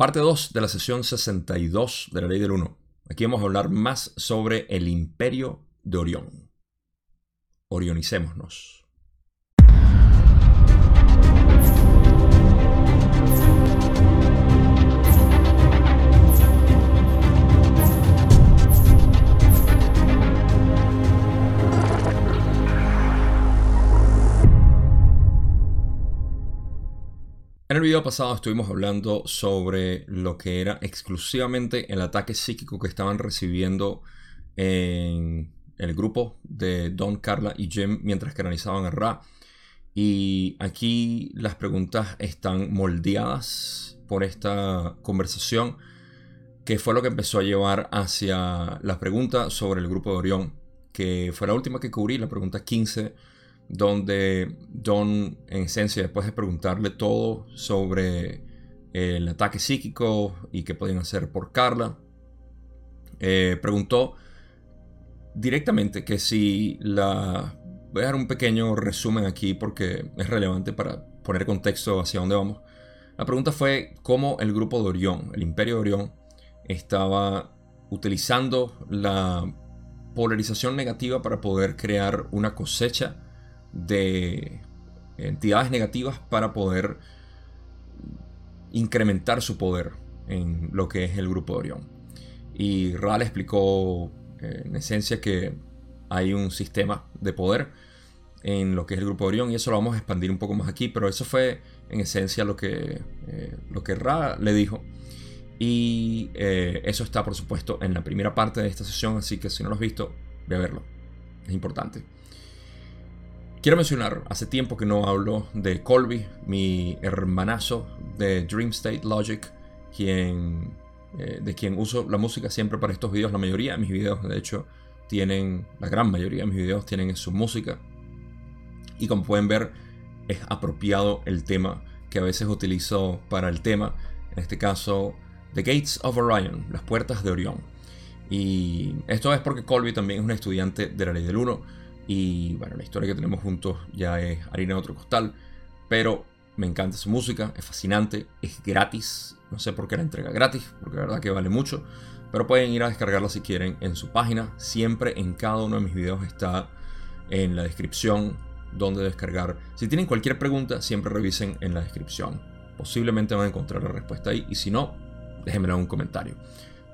Parte 2 de la sesión 62 de la Ley del 1. Aquí vamos a hablar más sobre el imperio de Orión. Orionicémonos. En el video pasado estuvimos hablando sobre lo que era exclusivamente el ataque psíquico que estaban recibiendo en el grupo de Don, Carla y Jim mientras que analizaban a Ra. Y aquí las preguntas están moldeadas por esta conversación que fue lo que empezó a llevar hacia la pregunta sobre el grupo de Orión, que fue la última que cubrí, la pregunta 15 donde Don, en esencia, después de preguntarle todo sobre el ataque psíquico y qué podían hacer por Carla, eh, preguntó directamente que si la... Voy a dar un pequeño resumen aquí porque es relevante para poner contexto hacia dónde vamos. La pregunta fue cómo el grupo de Orión, el imperio de Orión, estaba utilizando la polarización negativa para poder crear una cosecha de entidades negativas para poder incrementar su poder en lo que es el grupo de Orión. Y Ral explicó eh, en esencia que hay un sistema de poder en lo que es el grupo de Orión y eso lo vamos a expandir un poco más aquí, pero eso fue en esencia lo que, eh, lo que Ra le dijo. Y eh, eso está por supuesto en la primera parte de esta sesión, así que si no lo has visto, ve a verlo. Es importante. Quiero mencionar, hace tiempo que no hablo de Colby, mi hermanazo de Dream State Logic, quien, eh, de quien uso la música siempre para estos videos. La mayoría de mis videos, de hecho, tienen, la gran mayoría de mis videos tienen su música. Y como pueden ver, es apropiado el tema que a veces utilizo para el tema. En este caso, The Gates of Orion, las puertas de Orión. Y esto es porque Colby también es un estudiante de la ley del 1 y bueno, la historia que tenemos juntos ya es harina de otro costal. Pero me encanta su música, es fascinante, es gratis. No sé por qué la entrega gratis, porque la verdad que vale mucho. Pero pueden ir a descargarla si quieren en su página. Siempre en cada uno de mis videos está en la descripción donde descargar. Si tienen cualquier pregunta, siempre revisen en la descripción. Posiblemente van a encontrar la respuesta ahí. Y si no, déjenmela en un comentario.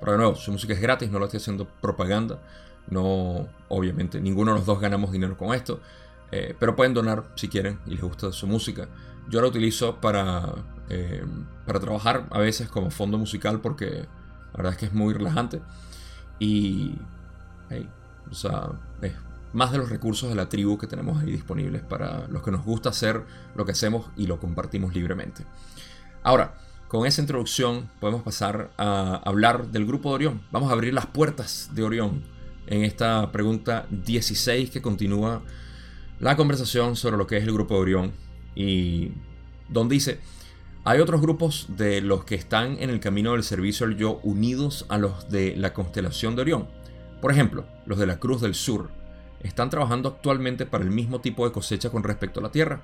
Pero de nuevo, su música es gratis, no lo estoy haciendo propaganda. No, obviamente, ninguno de los dos ganamos dinero con esto. Eh, pero pueden donar si quieren y les gusta su música. Yo la utilizo para, eh, para trabajar a veces como fondo musical porque la verdad es que es muy relajante. Y, o sea, es más de los recursos de la tribu que tenemos ahí disponibles para los que nos gusta hacer lo que hacemos y lo compartimos libremente. Ahora, con esa introducción podemos pasar a hablar del grupo de Orión. Vamos a abrir las puertas de Orión en esta pregunta 16 que continúa la conversación sobre lo que es el grupo de Orión y donde dice, hay otros grupos de los que están en el camino del servicio al yo unidos a los de la constelación de Orión. Por ejemplo, los de la Cruz del Sur están trabajando actualmente para el mismo tipo de cosecha con respecto a la Tierra.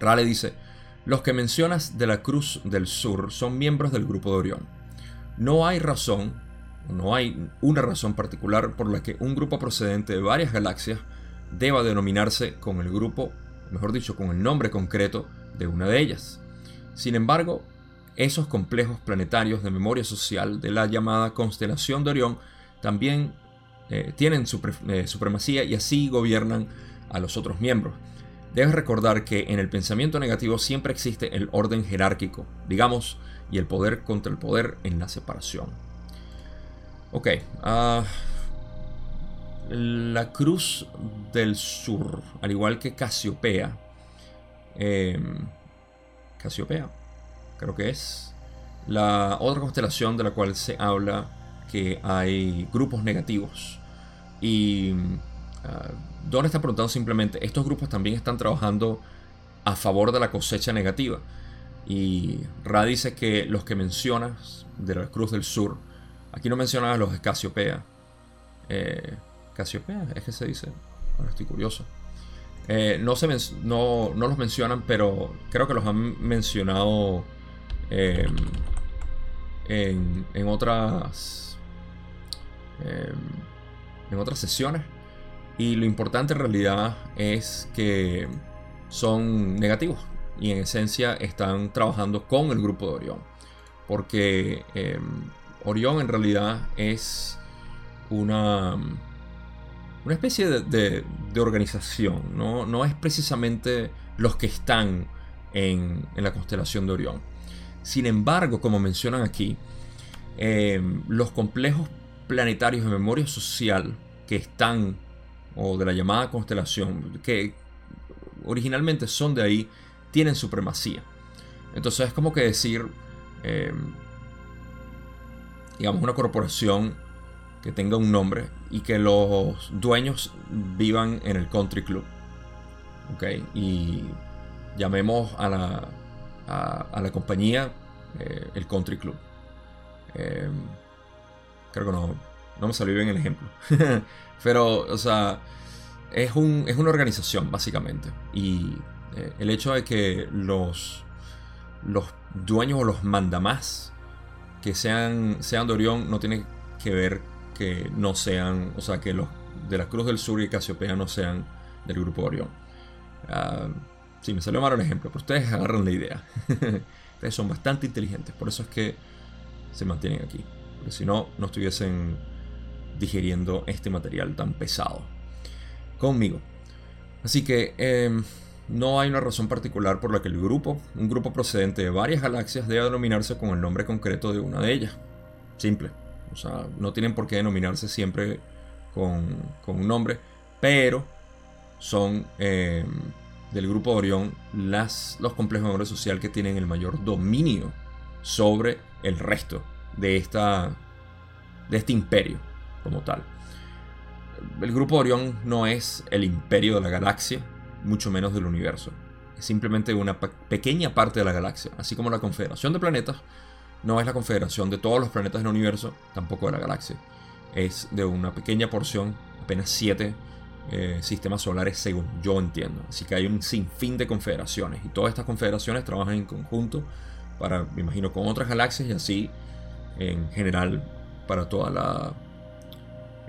Rale dice, los que mencionas de la Cruz del Sur son miembros del grupo de Orión. No hay razón no hay una razón particular por la que un grupo procedente de varias galaxias deba denominarse con el grupo, mejor dicho, con el nombre concreto de una de ellas. Sin embargo, esos complejos planetarios de memoria social de la llamada constelación de Orión también eh, tienen eh, supremacía y así gobiernan a los otros miembros. Debes recordar que en el pensamiento negativo siempre existe el orden jerárquico, digamos, y el poder contra el poder en la separación. Ok. Ah, la Cruz del Sur, al igual que Casiopea. Em, Casiopea, creo que es. La otra constelación de la cual se habla que hay grupos negativos. Y uh, Don está preguntando simplemente, estos grupos también están trabajando a favor de la cosecha negativa. Y Ra dice que los que mencionas de la Cruz del Sur Aquí no mencionan a los Casiopea. Eh, Casiopea, es que se dice. Ahora estoy curioso. Eh, no, los mencionan, pero creo que los han mencionado em, en, en, otras em, en otras sesiones y lo importante en realidad es que son negativos y en esencia están trabajando con el grupo de Orión porque em, Orión en realidad es una una especie de, organización, ¿no? no es precisamente los que están en, la constelación de Orión. Sin embargo, como mencionan aquí, eh, los complejos planetarios de memoria social que están, o de la llamada constelación, que originalmente son de ahí, tienen supremacía. Entonces es como que decir, eh, digamos, una corporación que tenga un nombre y que los dueños vivan en el country club. ¿Ok? Y llamemos a la, a, la compañía eh, el country club. Eh, creo que no, no me salió bien el ejemplo. Pero, o sea, es, un, es una organización, básicamente. Y eh, el hecho de que los, los dueños o los mandamás que sean, sean de Orión no tiene que ver que no sean, o sea, que los de la Cruz del Sur y Casiopea no sean del grupo Orión. Uh, sí, me salió mal el ejemplo, pero ustedes agarran la idea. ustedes son bastante inteligentes, por eso es que se mantienen aquí. Porque si no, no estuviesen digiriendo este material tan pesado conmigo. Así que em, no hay una razón particular por la que el grupo, un grupo procedente de varias galaxias, deba denominarse con el nombre concreto de una de ellas. Simple. O sea, no tienen por qué denominarse siempre con, un nombre, pero son eh, del grupo de Orión las, los complejos de memoria social que tienen el mayor dominio sobre el resto de, esta, de este imperio como tal. El grupo de Orión no es el imperio de la galaxia, mucho menos del universo. Es simplemente una pequeña parte de la galaxia, así como la Confederación de Planetas no es la confederación de todos los planetas del universo, tampoco de la galaxia. Es de una pequeña porción, apenas siete eh, sistemas solares según yo entiendo. Así que hay un sinfín de confederaciones y todas estas confederaciones trabajan en conjunto para, me imagino, con otras galaxias y así en general para toda la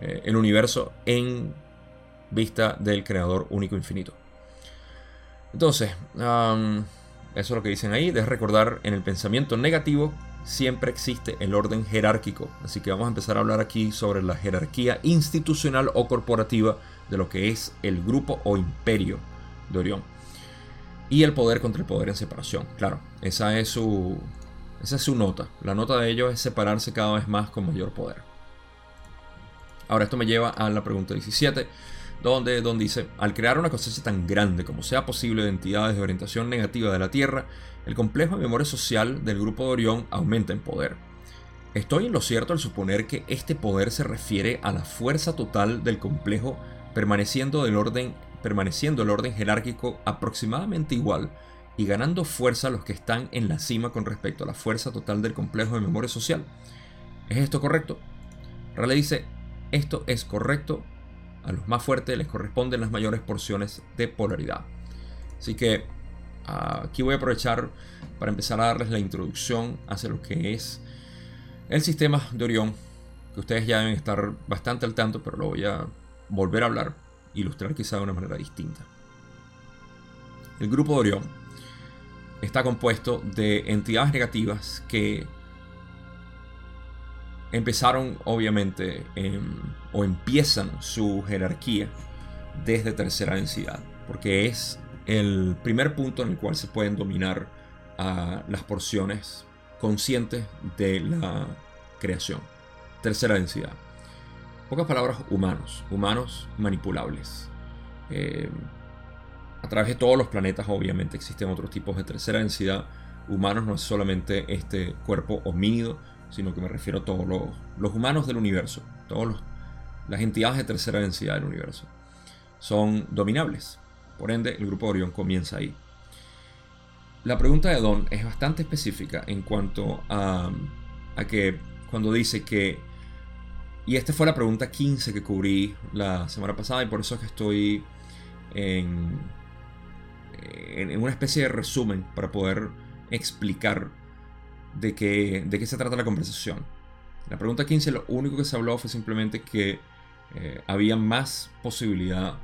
eh, el universo en vista del creador único infinito. Entonces, eso es lo que dicen ahí. De recordar en el pensamiento negativo siempre existe el orden jerárquico. Así que vamos a empezar a hablar aquí sobre la jerarquía institucional o corporativa de lo que es el grupo o imperio de Orión. Y el poder contra el poder en separación. Claro, esa es su, esa es su nota. La nota de ellos es separarse cada vez más con mayor poder. Ahora esto me lleva a la pregunta 17, donde Don dice, al crear una cosecha tan grande como sea posible de entidades de orientación negativa de la Tierra, el complejo de memoria social del grupo de Orión aumenta en poder. Estoy en lo cierto al suponer que este poder se refiere a la fuerza total del complejo permaneciendo el orden jerárquico aproximadamente igual y ganando fuerza los que están en la cima con respecto a la fuerza total del complejo de memoria social. ¿Es esto correcto? Raleigh dice, esto es correcto, a los más fuertes les corresponden las mayores porciones de polaridad. Así que Aquí voy a aprovechar para empezar a darles la introducción hacia lo que es el sistema de Orión, que ustedes ya deben estar bastante al tanto, pero lo voy a volver a hablar, ilustrar quizá de una manera distinta. El grupo de Orión está compuesto de entidades negativas que empezaron obviamente o empiezan su jerarquía desde tercera densidad, porque es el primer punto en el cual se pueden dominar a las porciones conscientes de la creación. Tercera densidad. Pocas palabras, humanos. Humanos manipulables. Eh, a través de todos los planetas, obviamente, existen otros tipos de tercera densidad. Humanos no es solamente este cuerpo homínido, sino que me refiero a todos los, humanos del universo. Todas las entidades de tercera densidad del universo. Son dominables. Por ende, el grupo Orión comienza ahí. La pregunta de Don es bastante específica en cuanto a, que cuando dice que, y esta fue la pregunta 15 que cubrí la semana pasada y por eso es que estoy en, en una especie de resumen para poder explicar de, que, de qué se trata la conversación. La pregunta 15 lo único que se habló fue simplemente que eh, había más posibilidad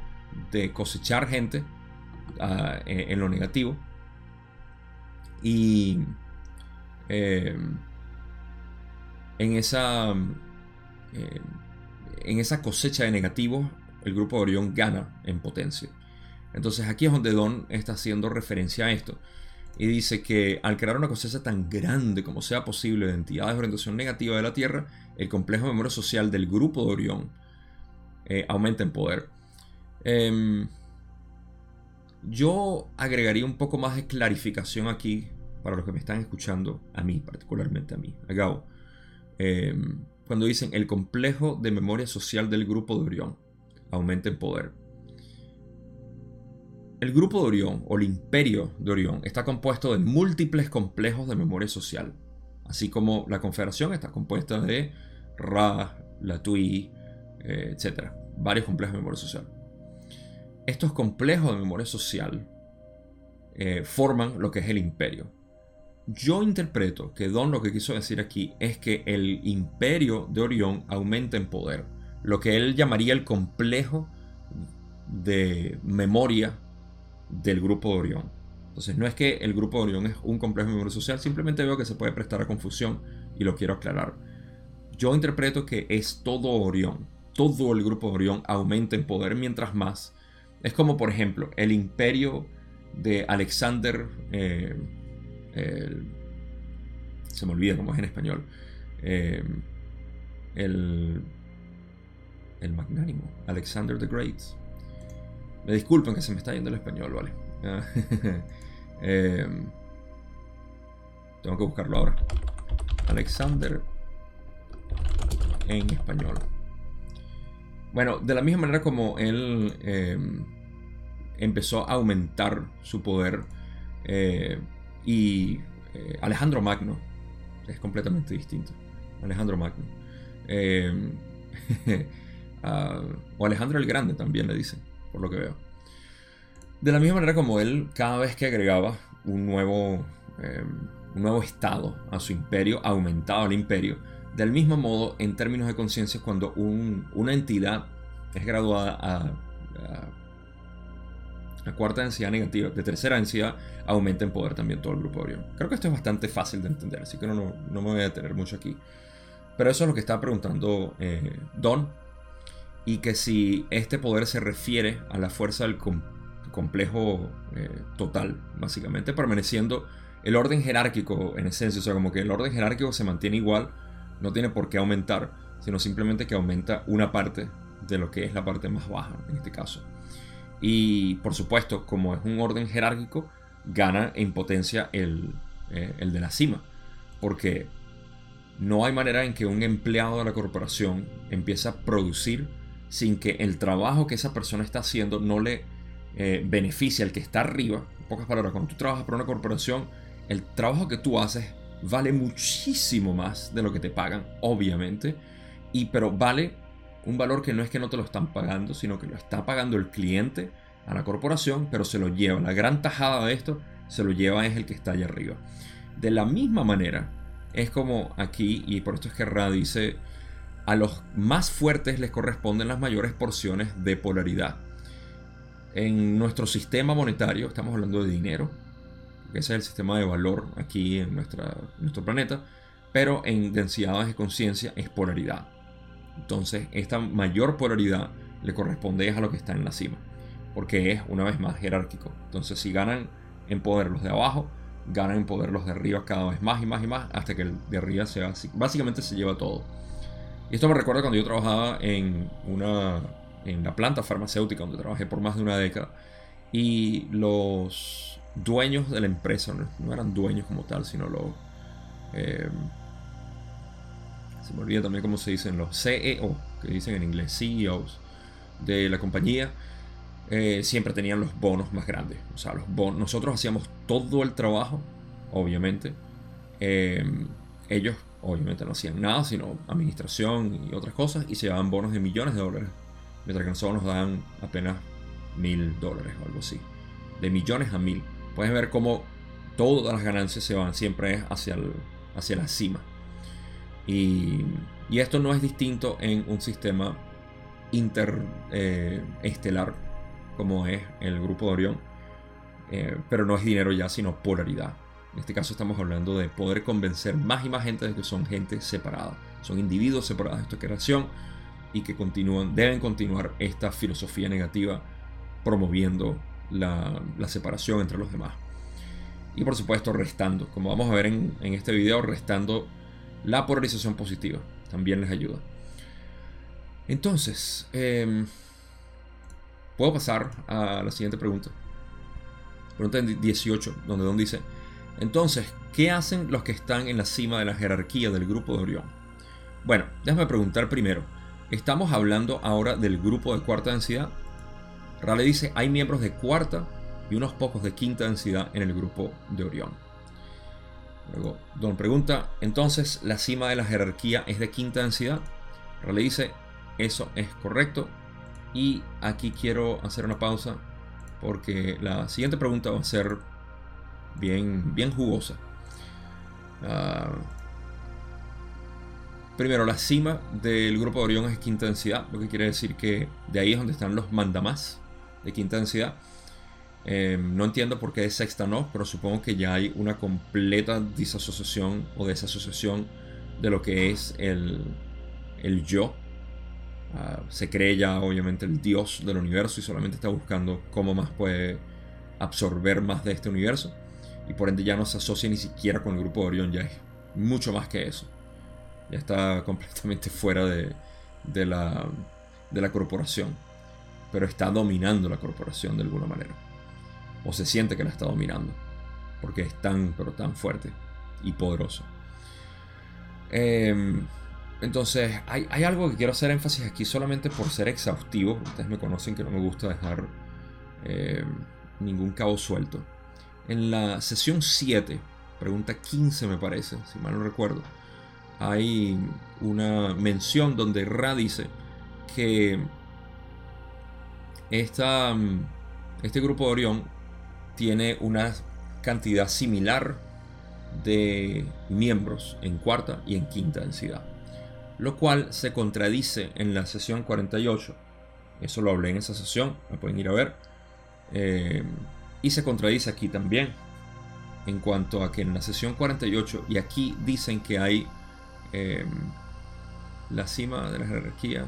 de cosechar gente ah, en, lo negativo. Y eh, en, esa, eh, en esa cosecha de negativos, el grupo de Orión gana en potencia. Entonces aquí es donde Don está haciendo referencia a esto. Y dice que al crear una cosecha tan grande como sea posible de entidades de orientación negativa de la Tierra, el complejo de memoria social del grupo de Orión eh, aumenta en poder. Em, yo agregaría un poco más de clarificación aquí para los que me están escuchando, a mí, particularmente a mí, a. Em, cuando dicen el complejo de memoria social del grupo de Orión aumenta en poder. El grupo de Orión o el imperio de Orión está compuesto de múltiples complejos de memoria social, así como la confederación está compuesta de Ra, la Tui, eh, etc. Varios complejos de memoria social. Estos complejos de memoria social eh, forman lo que es el imperio. Yo interpreto que Don lo que quiso decir aquí es que el imperio de Orión aumenta en poder, lo que él llamaría el complejo de memoria del grupo de Orión. Entonces no es que el grupo de Orión es un complejo memoria social, simplemente veo que se puede prestar a confusión y lo quiero aclarar. Yo interpreto que es todo Orión, todo el grupo de Orión aumenta en poder mientras más. Es como por ejemplo el imperio de Alexander, eh, se me olvida cómo es en español, eh, el, el magnánimo, Alexander the Great. Me disculpen que se me está yendo el español, ¿vale? Em, tengo que buscarlo ahora. Alexander en español. Bueno, de la misma manera como él em, empezó a aumentar su poder eh, y eh, Alejandro Magno es completamente distinto. Alejandro Magno. Em, ah, o Alejandro el Grande también le dicen por lo que veo. De la misma manera como él, cada vez que agregaba un nuevo, em, un nuevo estado a su imperio, aumentaba el imperio. Del mismo modo, en términos de conciencia, cuando una entidad es graduada a, a, cuarta densidad negativa, de tercera densidad, aumenta en poder también todo el grupo de Orión. Creo que esto es bastante fácil de entender, así que no, no, me voy a detener mucho aquí. Pero eso es lo que estaba preguntando eh, Don y que si este poder se refiere a la fuerza del complejo eh, total, básicamente permaneciendo el orden jerárquico en esencia, o sea, como que el orden jerárquico se mantiene igual, no tiene por qué aumentar, sino simplemente que aumenta una parte de lo que es la parte más baja en este caso. Y por supuesto, como es un orden jerárquico, gana en potencia el, eh, el de la cima, porque no hay manera en que un empleado de la corporación empiece a producir sin que el trabajo que esa persona está haciendo no le eh, beneficie al que está arriba. En pocas palabras, cuando tú trabajas para una corporación, el trabajo que tú haces vale muchísimo más de lo que te pagan, obviamente. Y pero vale un valor que no es que no te lo están pagando, sino que lo está pagando el cliente a la corporación, pero se lo lleva. La gran tajada de esto se lo lleva es el que está allá arriba. De la misma manera, es como aquí, y por esto es que Ra dice a los más fuertes les corresponden las mayores porciones de polaridad. En nuestro sistema monetario, estamos hablando de dinero, ese es el sistema de valor aquí en, nuestra, nuestro planeta, pero en densidades de conciencia es polaridad. Entonces, esta mayor polaridad le corresponde a lo que está en la cima, porque es una vez más jerárquico. Entonces, si ganan en poder los de abajo, ganan en poder los de arriba cada vez más y más y más, hasta que el de arriba se básicamente se lleva todo. Y esto me recuerda cuando yo trabajaba en una en la planta farmacéutica donde trabajé por más de una década y los dueños de la empresa no, eran dueños como tal sino los eh, se me olvida también cómo se dicen los CEO que dicen en inglés CEOs de la compañía eh, siempre tenían los bonos más grandes. O sea los bonos nosotros hacíamos todo el trabajo obviamente eh, ellos obviamente no hacían nada, sino administración y otras cosas, y se llevaban bonos de millones de dólares, mientras que nosotros nos dan apenas mil dólares o algo así, de millones a mil. Puedes ver cómo todas las ganancias se van siempre hacia el, hacia la cima. Y, esto no es distinto en un sistema interestelar eh, como es el grupo de Orión, eh, pero no es dinero ya, sino polaridad. En este caso estamos hablando de poder convencer más y más gente de que son gente separada, son individuos separados de esta creación y que continúan, deben continuar esta filosofía negativa promoviendo la, separación entre los demás. Y por supuesto restando, como vamos a ver en, este video, restando la polarización positiva. También les ayuda. Entonces, em, puedo pasar a la siguiente pregunta. Pregunta 18, donde Don dice, entonces, ¿qué hacen los que están en la cima de la jerarquía del grupo de Orión? Bueno, déjame preguntar primero, ¿estamos hablando ahora del grupo de cuarta densidad? Raleigh dice, hay miembros de cuarta y unos pocos de quinta densidad en el grupo de Orión. Luego, Don pregunta, entonces, ¿la cima de la jerarquía es de quinta densidad? Raleigh dice, eso es correcto. Y aquí quiero hacer una pausa porque la siguiente pregunta va a ser bien, bien jugosa. Ah, primero, la cima del grupo de Orión es quinta densidad, lo que quiere decir que de ahí es donde están los mandamás de quinta densidad. Eh, no entiendo por qué de sexta no, pero supongo que ya hay una completa disasociación o desasociación de lo que es el, el yo. Ah, se cree ya obviamente el dios del universo y solamente está buscando cómo más puede absorber más de este universo y por ende ya no se asocia ni siquiera con el grupo de Orión, ya es mucho más que eso. Ya está completamente fuera de, de, la, de la corporación, pero está dominando la corporación de alguna manera. O se siente que la está dominando, porque es tan, pero tan fuerte y poderoso. Em, entonces, hay, algo que quiero hacer énfasis aquí solamente por ser exhaustivo. Ustedes me conocen que no me gusta dejar em, ningún cabo suelto. En la sesión 7, pregunta 15 me parece, si mal no recuerdo, hay una mención donde Ra dice que esta, este grupo de Orión tiene una cantidad similar de miembros en cuarta y en quinta densidad, lo cual se contradice en la sesión 48. Eso lo hablé en esa sesión, la pueden ir a ver. Eh, y se contradice aquí también. En cuanto a que en la sesión 48 y aquí dicen que hay em, la cima de la jerarquía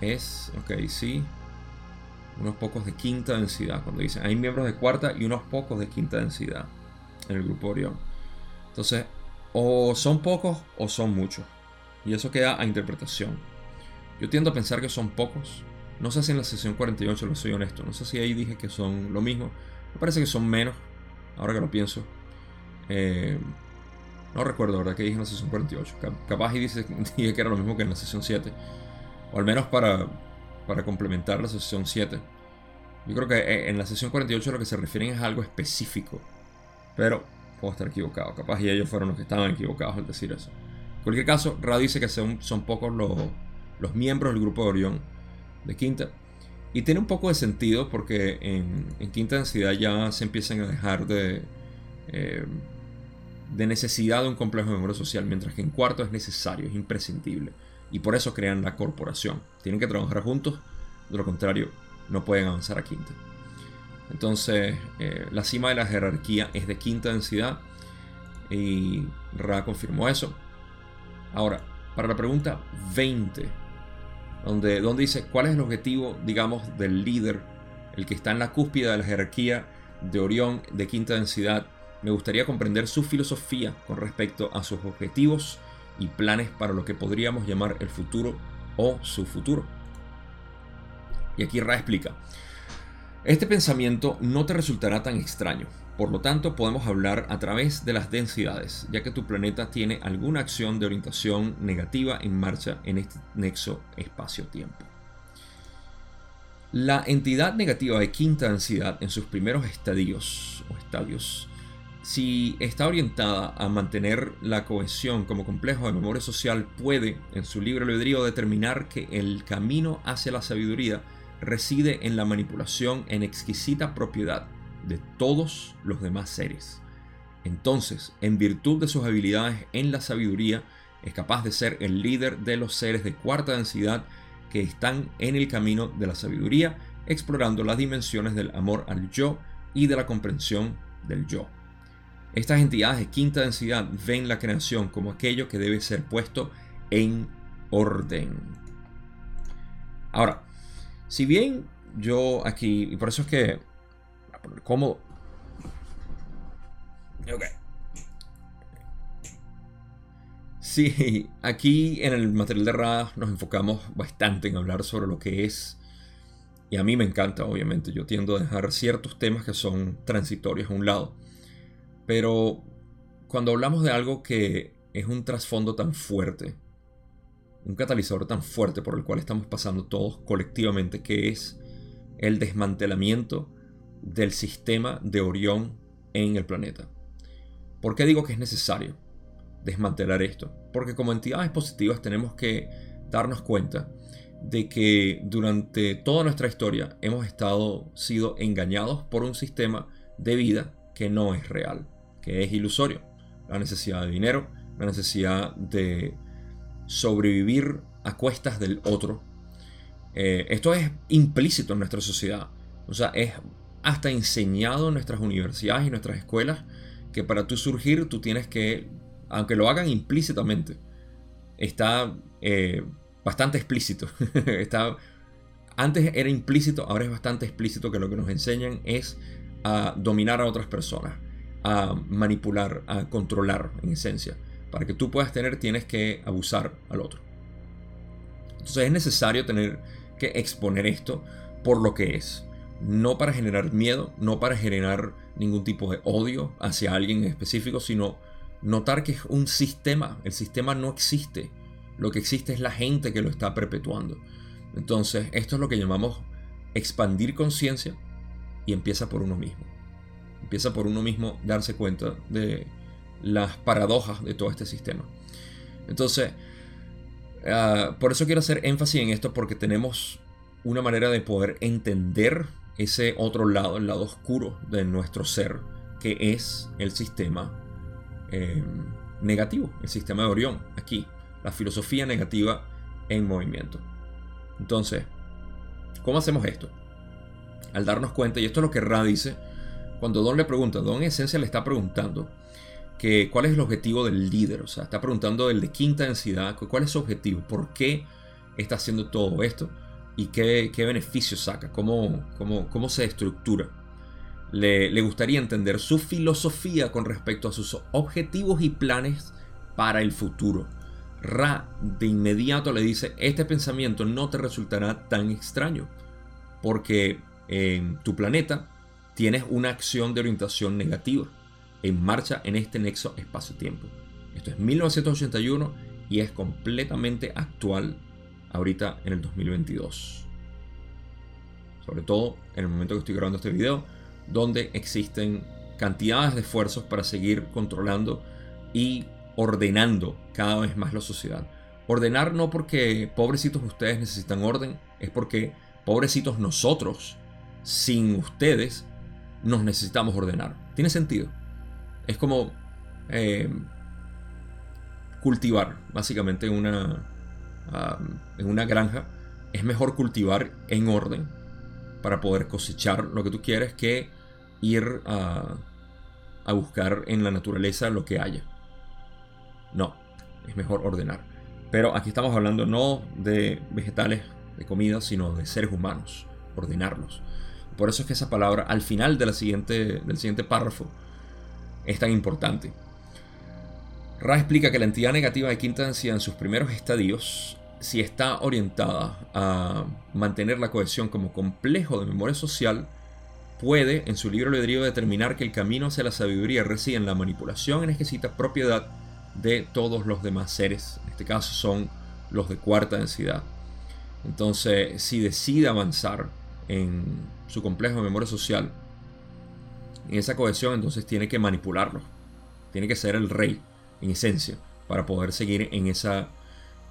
es, ok, sí, unos pocos de quinta densidad. Cuando dicen hay miembros de cuarta y unos pocos de quinta densidad en el grupo Orión. Entonces, o son pocos o son muchos. Y eso queda a interpretación. Yo tiendo a pensar que son pocos, no sé si en la sesión 48 lo soy honesto. No sé si ahí dije que son lo mismo. Me parece que son menos. Ahora que lo pienso. Eh, no recuerdo, ¿verdad? Que dije en la sesión 48. Capaz y dice, dije que era lo mismo que en la sesión 7. O al menos para, para complementar la sesión 7. Yo creo que eh, en la sesión 48 lo que se refieren es algo específico. Pero puedo estar equivocado. Capaz y ellos fueron los que estaban equivocados al decir eso. En cualquier caso, Ra dice que son, son pocos los, los miembros del grupo de Orión de quinta. Y tiene un poco de sentido porque en, quinta densidad ya se empiezan a dejar de, eh, de necesidad de un complejo de memoria social, mientras que en cuarto es necesario, es imprescindible. Y por eso crean la corporación. Tienen que trabajar juntos, de lo contrario, no pueden avanzar a quinta. Entonces, eh, la cima de la jerarquía es de quinta densidad y Ra confirmó eso. Ahora, para la pregunta 20, donde, donde dice cuál es el objetivo, digamos, del líder, el que está en la cúspide de la jerarquía de Orión de quinta densidad. Me gustaría comprender su filosofía con respecto a sus objetivos y planes para lo que podríamos llamar el futuro o su futuro. Y aquí Ra explica, este pensamiento no te resultará tan extraño, por lo tanto, podemos hablar a través de las densidades, ya que tu planeta tiene alguna acción de orientación negativa en marcha en este nexo espacio-tiempo. La entidad negativa de quinta densidad en sus primeros estadios o estadios, si está orientada a mantener la cohesión como complejo de memoria social, puede, en su libre albedrío, determinar que el camino hacia la sabiduría reside en la manipulación en exquisita propiedad de todos los demás seres. Entonces, en virtud de sus habilidades en la sabiduría, es capaz de ser el líder de los seres de cuarta densidad que están en el camino de la sabiduría, explorando las dimensiones del amor al yo y de la comprensión del yo. Estas entidades de quinta densidad ven la creación como aquello que debe ser puesto en orden. Ahora, si bien yo aquí, y por eso es que, ¿cómo? Ok. Sí, aquí en el material de Ra nos enfocamos bastante en hablar sobre lo que es, y a mí me encanta, obviamente, yo tiendo a dejar ciertos temas que son transitorios a un lado, pero cuando hablamos de algo que es un trasfondo tan fuerte, un catalizador tan fuerte por el cual estamos pasando todos colectivamente, que es el desmantelamiento del sistema de Orión en el planeta. ¿Por qué digo que es necesario desmantelar esto? Porque como entidades positivas tenemos que darnos cuenta de que durante toda nuestra historia hemos estado sido engañados por un sistema de vida que no es real, que es ilusorio. La necesidad de dinero, la necesidad de sobrevivir a cuestas del otro, eh, esto es implícito en nuestra sociedad. O sea, es hasta enseñado en nuestras universidades y nuestras escuelas que para tú surgir tú tienes que, aunque lo hagan implícitamente, está eh, bastante explícito. está, antes era implícito, ahora es bastante explícito que lo que nos enseñan es a dominar a otras personas, a manipular, a controlar en esencia. Para que tú puedas tener tienes que abusar al otro. Entonces es necesario tener exponer esto por lo que es. No para generar miedo, no para generar ningún tipo de odio hacia alguien en específico, sino notar que es un sistema. El sistema no existe. Lo que existe es la gente que lo está perpetuando. Entonces, esto es lo que llamamos expandir conciencia y empieza por uno mismo. Empieza por uno mismo darse cuenta de las paradojas de todo este sistema. Entonces, Ah, por eso quiero hacer énfasis en esto porque tenemos una manera de poder entender ese otro lado, el lado oscuro de nuestro ser, que es el sistema em, negativo, el sistema de Orión, aquí, la filosofía negativa en movimiento. Entonces, ¿cómo hacemos esto? Al darnos cuenta, y esto es lo que Ra dice, cuando Don le pregunta, Don en esencia le está preguntando, cuál es el objetivo del líder. O sea, está preguntando el de quinta densidad, cuál es su objetivo, por qué está haciendo todo esto y qué, qué beneficios saca, cómo, cómo, cómo se estructura. Le, le, gustaría entender su filosofía con respecto a sus objetivos y planes para el futuro. Ra de inmediato le dice, este pensamiento no te resultará tan extraño, porque en tu planeta tienes una acción de orientación negativa en marcha en este nexo espacio-tiempo. Esto es 1981 y es completamente actual ahorita en el 2022. Sobre todo en el momento que estoy grabando este video, donde existen cantidades de esfuerzos para seguir controlando y ordenando cada vez más la sociedad. Ordenar no porque pobrecitos ustedes necesitan orden, es porque pobrecitos nosotros, sin ustedes, nos necesitamos ordenar. ¿Tiene sentido? Es como eh, cultivar, básicamente en en una granja. Es mejor cultivar en orden para poder cosechar lo que tú quieres que ir a, a buscar en la naturaleza lo que haya. No, es mejor ordenar. Pero aquí estamos hablando no de vegetales, de comida, sino de seres humanos, ordenarlos. Por eso es que esa palabra al final de la siguiente, del siguiente párrafo es tan importante. Ra explica que la entidad negativa de quinta densidad en sus primeros estadios, si está orientada a mantener la cohesión como complejo de memoria social, puede en su libro albedrío determinar que el camino hacia la sabiduría reside en la manipulación en exquisita propiedad de todos los demás seres. En este caso son los de cuarta densidad. Entonces, si decide avanzar en su complejo de memoria social, en esa cohesión, entonces tiene que manipularlo. Tiene que ser el rey, en esencia, para poder seguir en esa,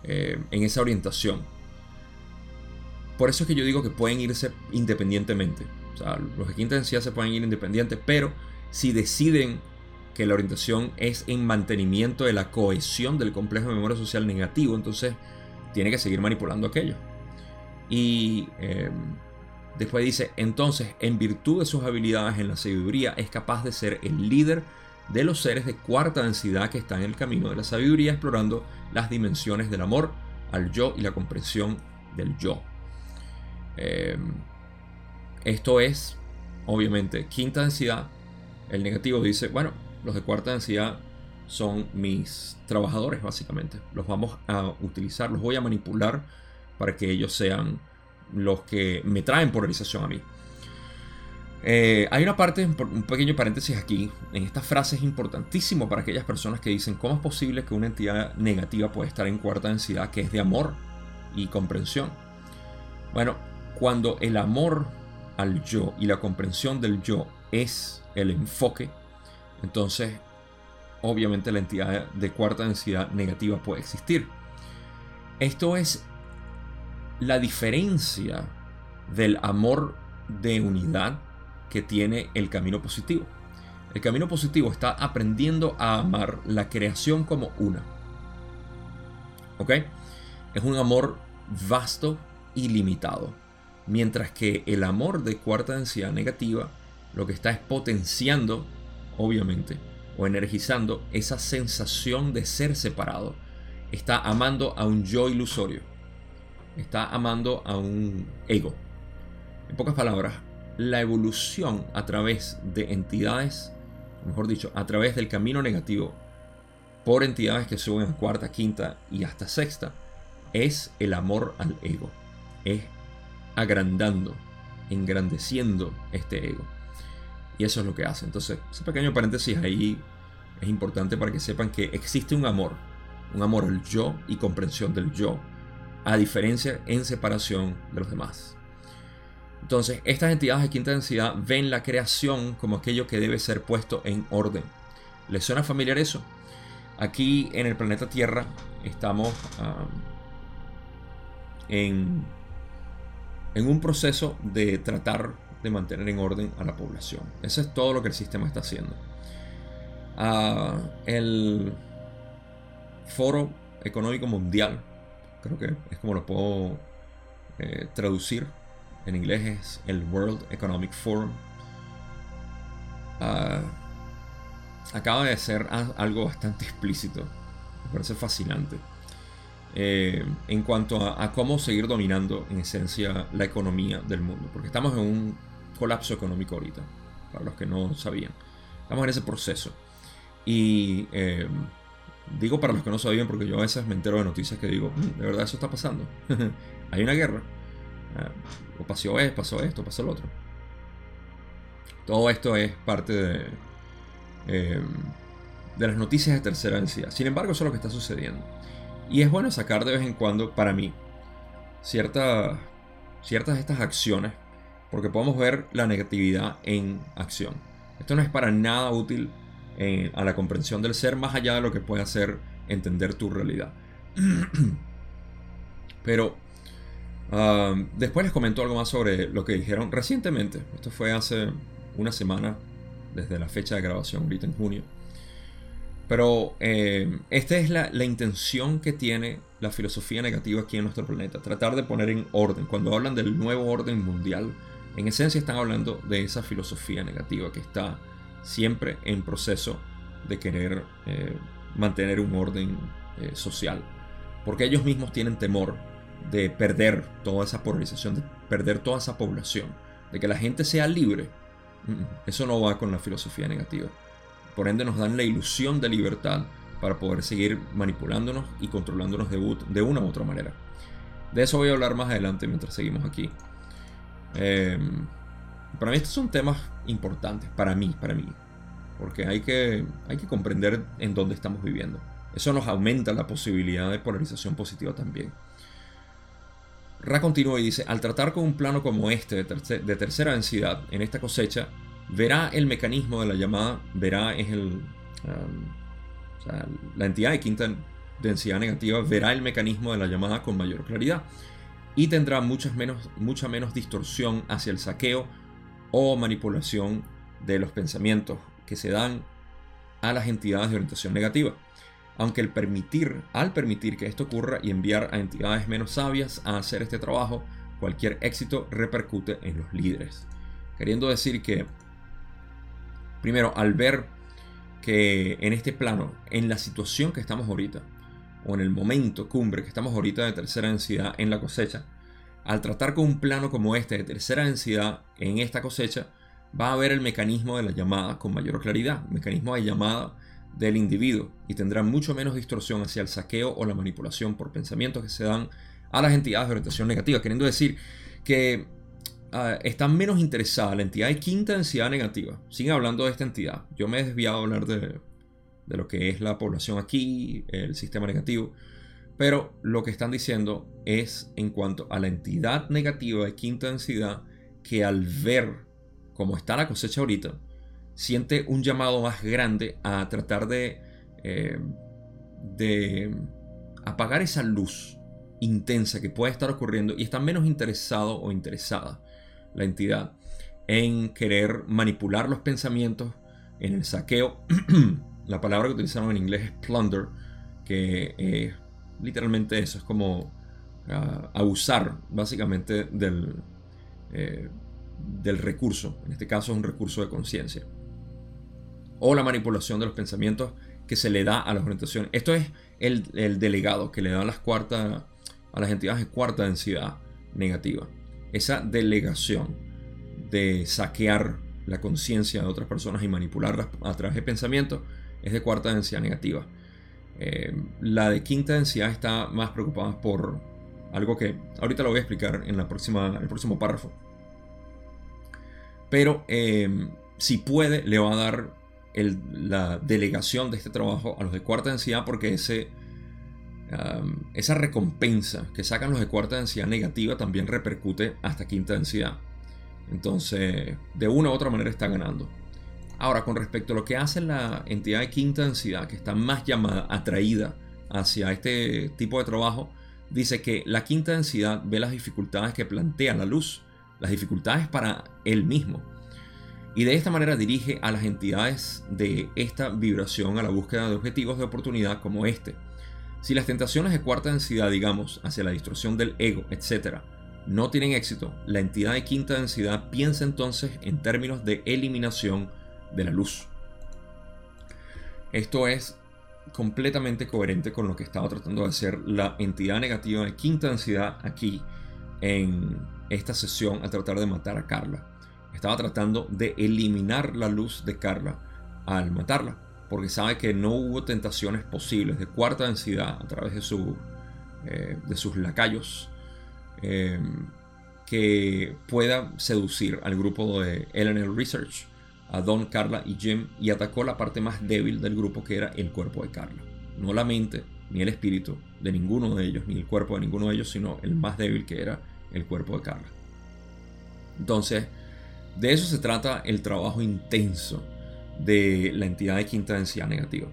eh, en esa orientación. Por eso es que yo digo que pueden irse independientemente. O sea, los de se pueden ir independientes, pero si deciden que la orientación es en mantenimiento de la cohesión del complejo de memoria social negativo, entonces tiene que seguir manipulando aquello. Y em, después dice, entonces, en virtud de sus habilidades en la sabiduría, es capaz de ser el líder de los seres de cuarta densidad que están en el camino de la sabiduría, explorando las dimensiones del amor al yo y la comprensión del yo. Em, esto es, obviamente, quinta densidad. El negativo dice, bueno, los de cuarta densidad son mis trabajadores, básicamente. Los vamos a utilizar, los voy a manipular para que ellos sean los que me traen polarización a mí. Eh, hay una parte, un pequeño paréntesis aquí, en esta frase es importantísimo para aquellas personas que dicen cómo es posible que una entidad negativa puede estar en cuarta densidad, que es de amor y comprensión. Bueno, cuando el amor al yo y la comprensión del yo es el enfoque, entonces obviamente la entidad de cuarta densidad negativa puede existir. Esto es la diferencia del amor de unidad que tiene el camino positivo. El camino positivo está aprendiendo a amar la creación como una. ¿Ok? Es un amor vasto y limitado. Mientras que el amor de cuarta densidad negativa lo que está es potenciando, obviamente, o energizando esa sensación de ser separado. Está amando a un yo ilusorio. Está amando a un ego. En pocas palabras, la evolución a través de entidades, mejor dicho, a través del camino negativo, por entidades que suben a cuarta, quinta y hasta sexta, es el amor al ego. Es agrandando, engrandeciendo este ego. Y eso es lo que hace. Entonces, ese pequeño paréntesis ahí es importante para que sepan que existe un amor, un amor al yo y comprensión del yo, a diferencia en separación de los demás. Entonces, estas entidades de quinta densidad ven la creación como aquello que debe ser puesto en orden. ¿Les suena familiar eso? Aquí en el planeta Tierra estamos en, en un proceso de tratar de mantener en orden a la población. Eso es todo lo que el sistema está haciendo. el Foro Económico Mundial, creo que es como lo puedo eh, traducir, en inglés es el World Economic Forum, ah, acaba de ser algo bastante explícito, me parece fascinante, eh, en cuanto a, cómo seguir dominando en esencia la economía del mundo, porque estamos en un colapso económico ahorita, para los que no sabían, estamos en ese proceso. Y eh, digo para los que no sabían, porque yo a veces me entero de noticias que digo, mm, de verdad eso está pasando. Hay una guerra. Ah, pasó esto, pasó esto, pasó lo otro. Todo esto es parte de, em, de las noticias de tercera densidad. Sin embargo, eso es lo que está sucediendo. Y es bueno sacar de vez en cuando, para mí, ciertas ciertas de estas acciones, porque podemos ver la negatividad en acción. Esto no es para nada útil eh, a la comprensión del ser, más allá de lo que puede hacer entender tu realidad. Pero después les comento algo más sobre lo que dijeron recientemente. Esto fue hace una semana desde la fecha de grabación, ahorita en junio. Pero eh, esta es la, la, intención que tiene la filosofía negativa aquí en nuestro planeta. Tratar de poner en orden. Cuando hablan del nuevo orden mundial, en esencia están hablando de esa filosofía negativa que está siempre en proceso de querer eh, mantener un orden eh, social. Porque ellos mismos tienen temor de perder toda esa polarización, de perder toda esa población, de que la gente sea libre. Eso no va con la filosofía negativa. Por ende nos dan la ilusión de libertad para poder seguir manipulándonos y controlándonos de, de una u otra manera. De eso voy a hablar más adelante mientras seguimos aquí. Em, para mí estos son temas importantes, para mí, para mí. Porque hay que, hay que comprender en dónde estamos viviendo. Eso nos aumenta la posibilidad de polarización positiva también. Ra continúa y dice, al tratar con un plano como este de, tercera densidad en esta cosecha, verá el mecanismo de la llamada, verá es el... Um, o sea, la entidad de quinta densidad negativa verá el mecanismo de la llamada con mayor claridad y tendrá muchas menos, mucha menos distorsión hacia el saqueo o manipulación de los pensamientos que se dan a las entidades de orientación negativa. Aunque el permitir, al permitir que esto ocurra y enviar a entidades menos sabias a hacer este trabajo, cualquier éxito repercute en los líderes. Queriendo decir que, primero, al ver que en este plano, en la situación que estamos ahorita, o en el momento cumbre que estamos ahorita de tercera densidad en la cosecha, al tratar con un plano como este de tercera densidad en esta cosecha, va a ver el mecanismo de la llamada con mayor claridad, mecanismo de llamada del individuo, y tendrá mucho menos distorsión hacia el saqueo o la manipulación por pensamientos que se dan a las entidades de orientación negativa, queriendo decir que uh, está menos interesada la entidad de quinta densidad negativa. Sigue hablando de esta entidad. Yo me he desviado a hablar de, de lo que es la población aquí, el sistema negativo. Pero lo que están diciendo es en cuanto a la entidad negativa de quinta densidad que al ver cómo está la cosecha ahorita, siente un llamado más grande a tratar de, eh, de apagar esa luz intensa que puede estar ocurriendo y está menos interesado o interesada la entidad en querer manipular los pensamientos, en el saqueo. la palabra que utilizaron en inglés es plunder, que es literalmente eso, es como uh, abusar básicamente del, eh, del recurso, en este caso es un recurso de conciencia, o la manipulación de los pensamientos que se le da a las orientaciones. Esto es el, el delegado que le da a las, cuarta, a las entidades de cuarta densidad negativa. Esa delegación de saquear la conciencia de otras personas y manipularlas a través de pensamientos es de cuarta densidad negativa. Eh, la de quinta densidad está más preocupada por algo que ahorita lo voy a explicar en, la próxima, el próximo párrafo. Pero eh, si puede, le va a dar la delegación de este trabajo a los de cuarta densidad porque ese, esa recompensa que sacan los de cuarta densidad negativa también repercute hasta quinta densidad. Entonces, de una u otra manera está ganando. Ahora, con respecto a lo que hace la entidad de quinta densidad, que está más llamada, atraída hacia este tipo de trabajo, dice que la quinta densidad ve las dificultades que plantea la luz, las dificultades para él mismo. Y de esta manera dirige a las entidades de esta vibración a la búsqueda de objetivos de oportunidad como este. Si las tentaciones de cuarta densidad, digamos, hacia la distorsión del ego, etc., no tienen éxito, la entidad de quinta densidad piensa entonces en términos de eliminación de la luz. Esto es completamente coherente con lo que estaba tratando de hacer la entidad negativa de quinta densidad aquí en esta sesión al tratar de matar a Carla. Estaba tratando de eliminar la luz de Carla al matarla, porque sabe que no hubo tentaciones posibles de cuarta densidad a través de, su, eh, de sus lacayos eh, que pueda seducir al grupo de LNL Research a Don, Carla y Jim y atacó la parte más débil del grupo que era el cuerpo de Carla. No la mente ni el espíritu de ninguno de ellos, ni el cuerpo de ninguno de ellos, sino el más débil que era el cuerpo de Carla. Entonces, de eso se trata el trabajo intenso de la entidad de quinta densidad negativa.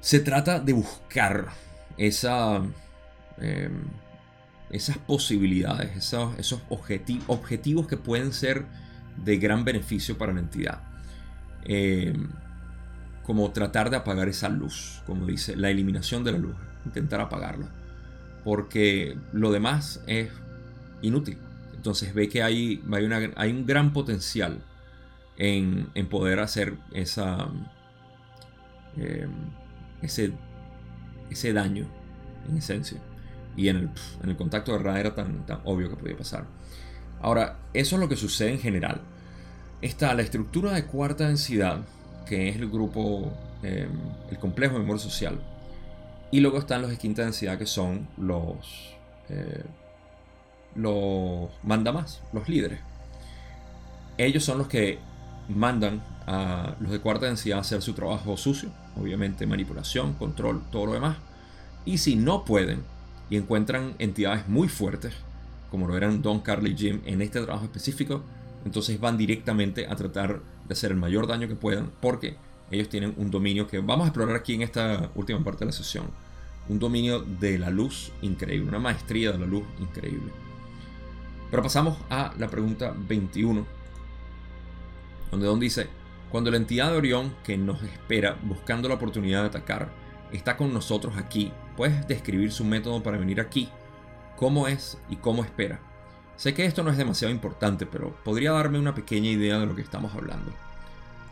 Se trata de buscar em, esas posibilidades, esos, objetivos que pueden ser de gran beneficio para la entidad. Eh, como tratar de apagar esa luz, como dice, la eliminación de la luz, intentar apagarla, porque lo demás es inútil. Entonces ve que hay, hay, una, hay un gran potencial en, poder hacer esa, eh, ese, ese daño, en esencia. Y en el, en el contacto de Ra era tan, tan obvio que podía pasar. Ahora, eso es lo que sucede en general. Está la estructura de cuarta densidad, que es el grupo, em, el complejo de memoria social. Y luego están los de quinta densidad, que son los, eh, los mandamás, los líderes. Ellos son los que mandan a los de cuarta densidad a hacer su trabajo sucio, obviamente manipulación, control, todo lo demás. Y si no pueden y encuentran entidades muy fuertes, como lo eran Don, Carly y Jim en este trabajo específico, entonces van directamente a tratar de hacer el mayor daño que puedan porque ellos tienen un dominio que vamos a explorar aquí en esta última parte de la sesión. Un dominio de la luz increíble, una maestría de la luz increíble. Pero pasamos a la pregunta 21, donde Don dice, Cuando la entidad de Orión que nos espera buscando la oportunidad de atacar está con nosotros aquí, puedes describir su método para venir aquí, cómo es y cómo espera. Sé que esto no es demasiado importante, pero podría darme una pequeña idea de lo que estamos hablando.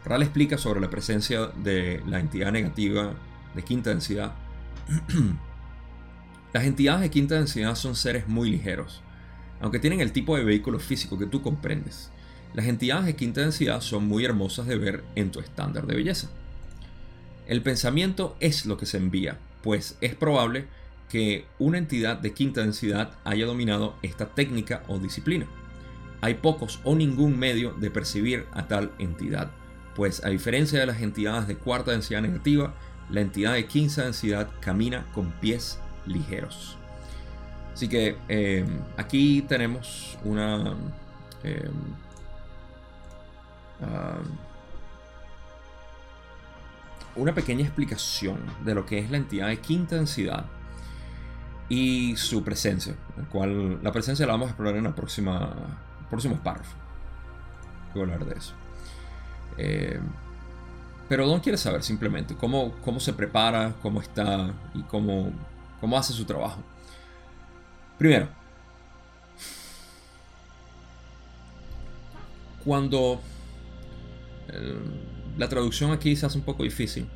Ral explica sobre la presencia de la entidad negativa de quinta densidad. Las entidades de quinta densidad son seres muy ligeros, aunque tienen el tipo de vehículo físico que tú comprendes. Las entidades de quinta densidad son muy hermosas de ver en tu estándar de belleza. El pensamiento es lo que se envía, pues es probable que una entidad de quinta densidad haya dominado esta técnica o disciplina. Hay pocos o ningún medio de percibir a tal entidad, pues a diferencia de las entidades de cuarta densidad negativa, la entidad de quinta densidad camina con pies ligeros. Así que eh, aquí tenemos una... Eh, ah, una pequeña explicación de lo que es la entidad de quinta densidad y su presencia, el cual la presencia la vamos a explorar en la próxima próximos párrafos. Voy a hablar de eso. Eh, pero Don quiere saber simplemente cómo, cómo se prepara, cómo está y cómo, cómo hace su trabajo. Primero, cuando eh, la traducción aquí se hace un poco difícil,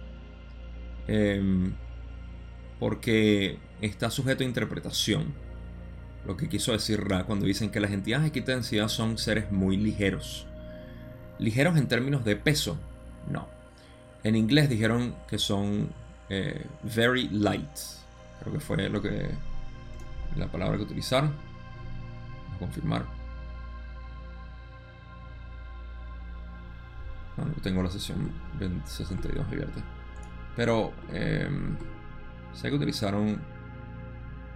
eh, porque está sujeto a interpretación. Lo que quiso decir Ra cuando dicen que las entidades de densidad son seres muy ligeros. ¿Ligeros en términos de peso? No. En inglés dijeron que son eh, very light. Creo que fue lo que la palabra que utilizaron. a confirmar. Tengo la sesión 62 abierta. Pero em, sé que utilizaron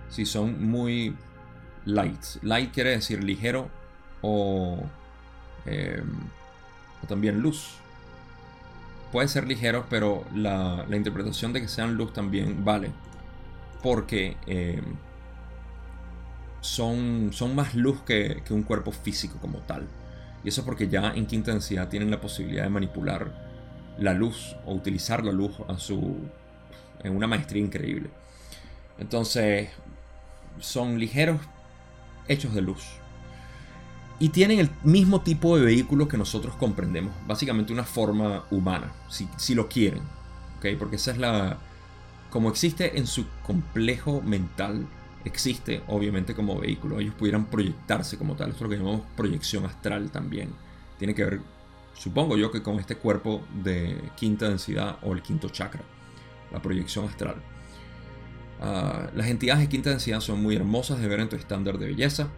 si son muy light. Light quiere decir ligero o, em, o también luz. Puede ser ligero, pero la, interpretación de que sean luz también vale. Porque em, son, son más luz que, que un cuerpo físico como tal. Y eso porque ya en quinta densidad tienen la posibilidad de manipular la luz o utilizar la luz a su en una maestría increíble. Entonces, son ligeros hechos de luz. Y tienen el mismo tipo de vehículo que nosotros comprendemos. Básicamente una forma humana, si, lo quieren. ¿okay? Porque esa es la... Como existe en su complejo mental, existe obviamente como vehículo. Ellos pudieran proyectarse como tal. Esto es lo que llamamos proyección astral también. Tiene que ver, supongo yo, que con este cuerpo de quinta densidad o el quinto chakra. La proyección astral. Ah, las entidades de quinta densidad son muy hermosas de ver en tu estándar de belleza.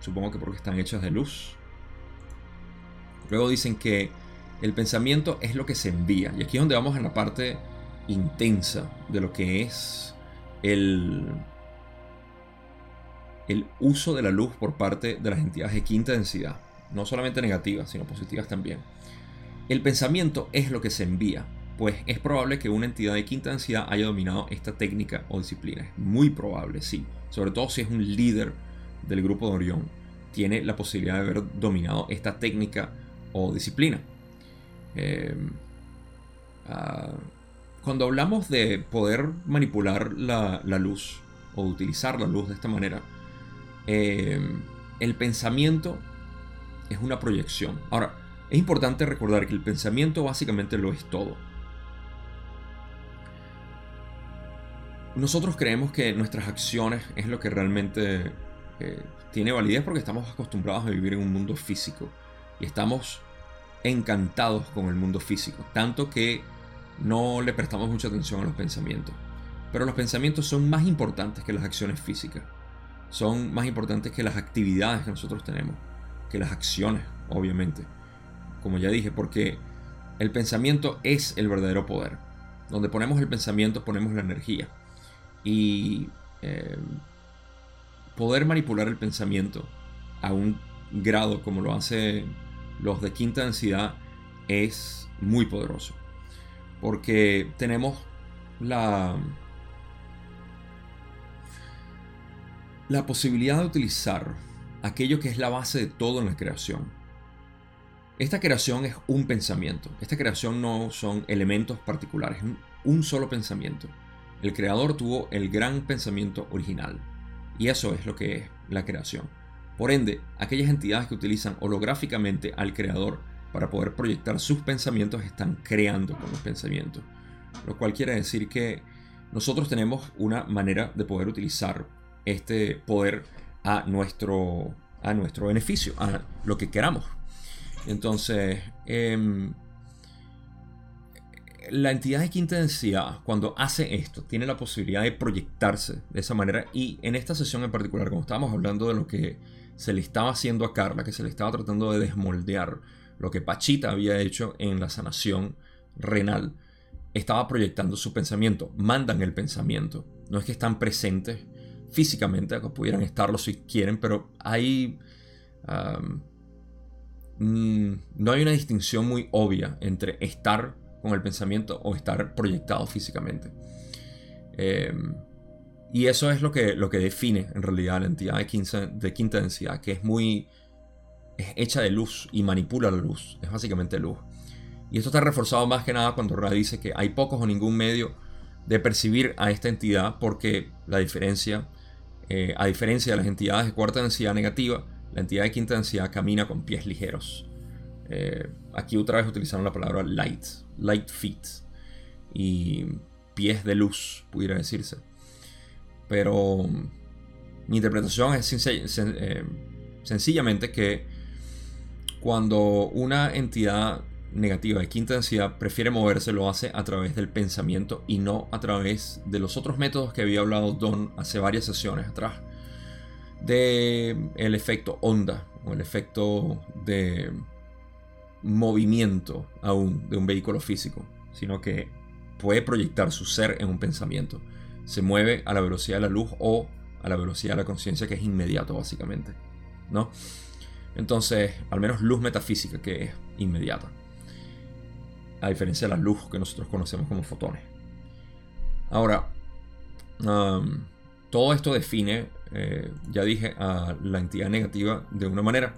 Supongo que porque están hechas de luz. Luego dicen que el pensamiento es lo que se envía. Y aquí es donde vamos en la parte intensa de lo que es el, el uso de la luz por parte de las entidades de quinta densidad. No solamente negativas, sino positivas también. El pensamiento es lo que se envía pues es probable que una entidad de quinta densidad haya dominado esta técnica o disciplina. Es muy probable, sí. Sobre todo si es un líder del grupo de Orión. Tiene la posibilidad de haber dominado esta técnica o disciplina. Eh, ah, cuando hablamos de poder manipular la, luz o utilizar la luz de esta manera, eh, el pensamiento es una proyección. Ahora, es importante recordar que el pensamiento básicamente lo es todo. Nosotros creemos que nuestras acciones es lo que realmente eh, tiene validez porque estamos acostumbrados a vivir en un mundo físico y estamos encantados con el mundo físico, tanto que no le prestamos mucha atención a los pensamientos. Pero los pensamientos son más importantes que las acciones físicas, son más importantes que las actividades que nosotros tenemos, que las acciones, obviamente. Como ya dije, porque el pensamiento es el verdadero poder. Donde ponemos el pensamiento ponemos la energía y eh, poder manipular el pensamiento a un grado como lo hace los de quinta densidad es muy poderoso. Porque tenemos la, la posibilidad de utilizar aquello que es la base de todo en la creación. esta creación es un pensamiento. Esta creación no son elementos particulares, es un solo pensamiento. El creador tuvo el gran pensamiento original. Y eso es lo que es la creación. Por ende, aquellas entidades que utilizan holográficamente al creador para poder proyectar sus pensamientos están creando con los pensamientos. Lo cual quiere decir que nosotros tenemos una manera de poder utilizar este poder a nuestro, a nuestro beneficio, a lo que queramos. Entonces, em, la entidad de quinta densidad, cuando hace esto, tiene la posibilidad de proyectarse de esa manera. Y en esta sesión en particular, como estábamos hablando de lo que se le estaba haciendo a Carla, que se le estaba tratando de desmoldear lo que Pachita había hecho en la sanación renal, estaba proyectando su pensamiento, mandan el pensamiento. No es que están presentes físicamente, que pudieran estarlo si quieren, pero hay... Mm, no hay una distinción muy obvia entre estar con el pensamiento o estar proyectado físicamente. Em, y eso es lo que, lo que define en realidad la entidad de, de quinta densidad, que es muy es hecha de luz y manipula la luz. Es básicamente luz. Y esto está reforzado más que nada cuando Ra dice que hay pocos o ningún medio de percibir a esta entidad porque la diferencia, eh, a diferencia de las entidades de cuarta densidad negativa, la entidad de quinta densidad camina con pies ligeros. Eh, aquí otra vez utilizaron la palabra light, light feet, y pies de luz, pudiera decirse. Pero mi interpretación es eh, sencillamente que cuando una entidad negativa de quinta densidad prefiere moverse, lo hace a través del pensamiento y no a través de los otros métodos que había hablado Don hace varias sesiones atrás de el efecto onda o el efecto de movimiento aún de un vehículo físico, sino que puede proyectar su ser en un pensamiento. Se mueve a la velocidad de la luz o a la velocidad de la conciencia que es inmediato básicamente, ¿no? Entonces, al menos luz metafísica que es inmediata. A diferencia de la luz que nosotros conocemos como fotones. Ahora, todo esto define eh, ya dije, a la entidad negativa de una manera.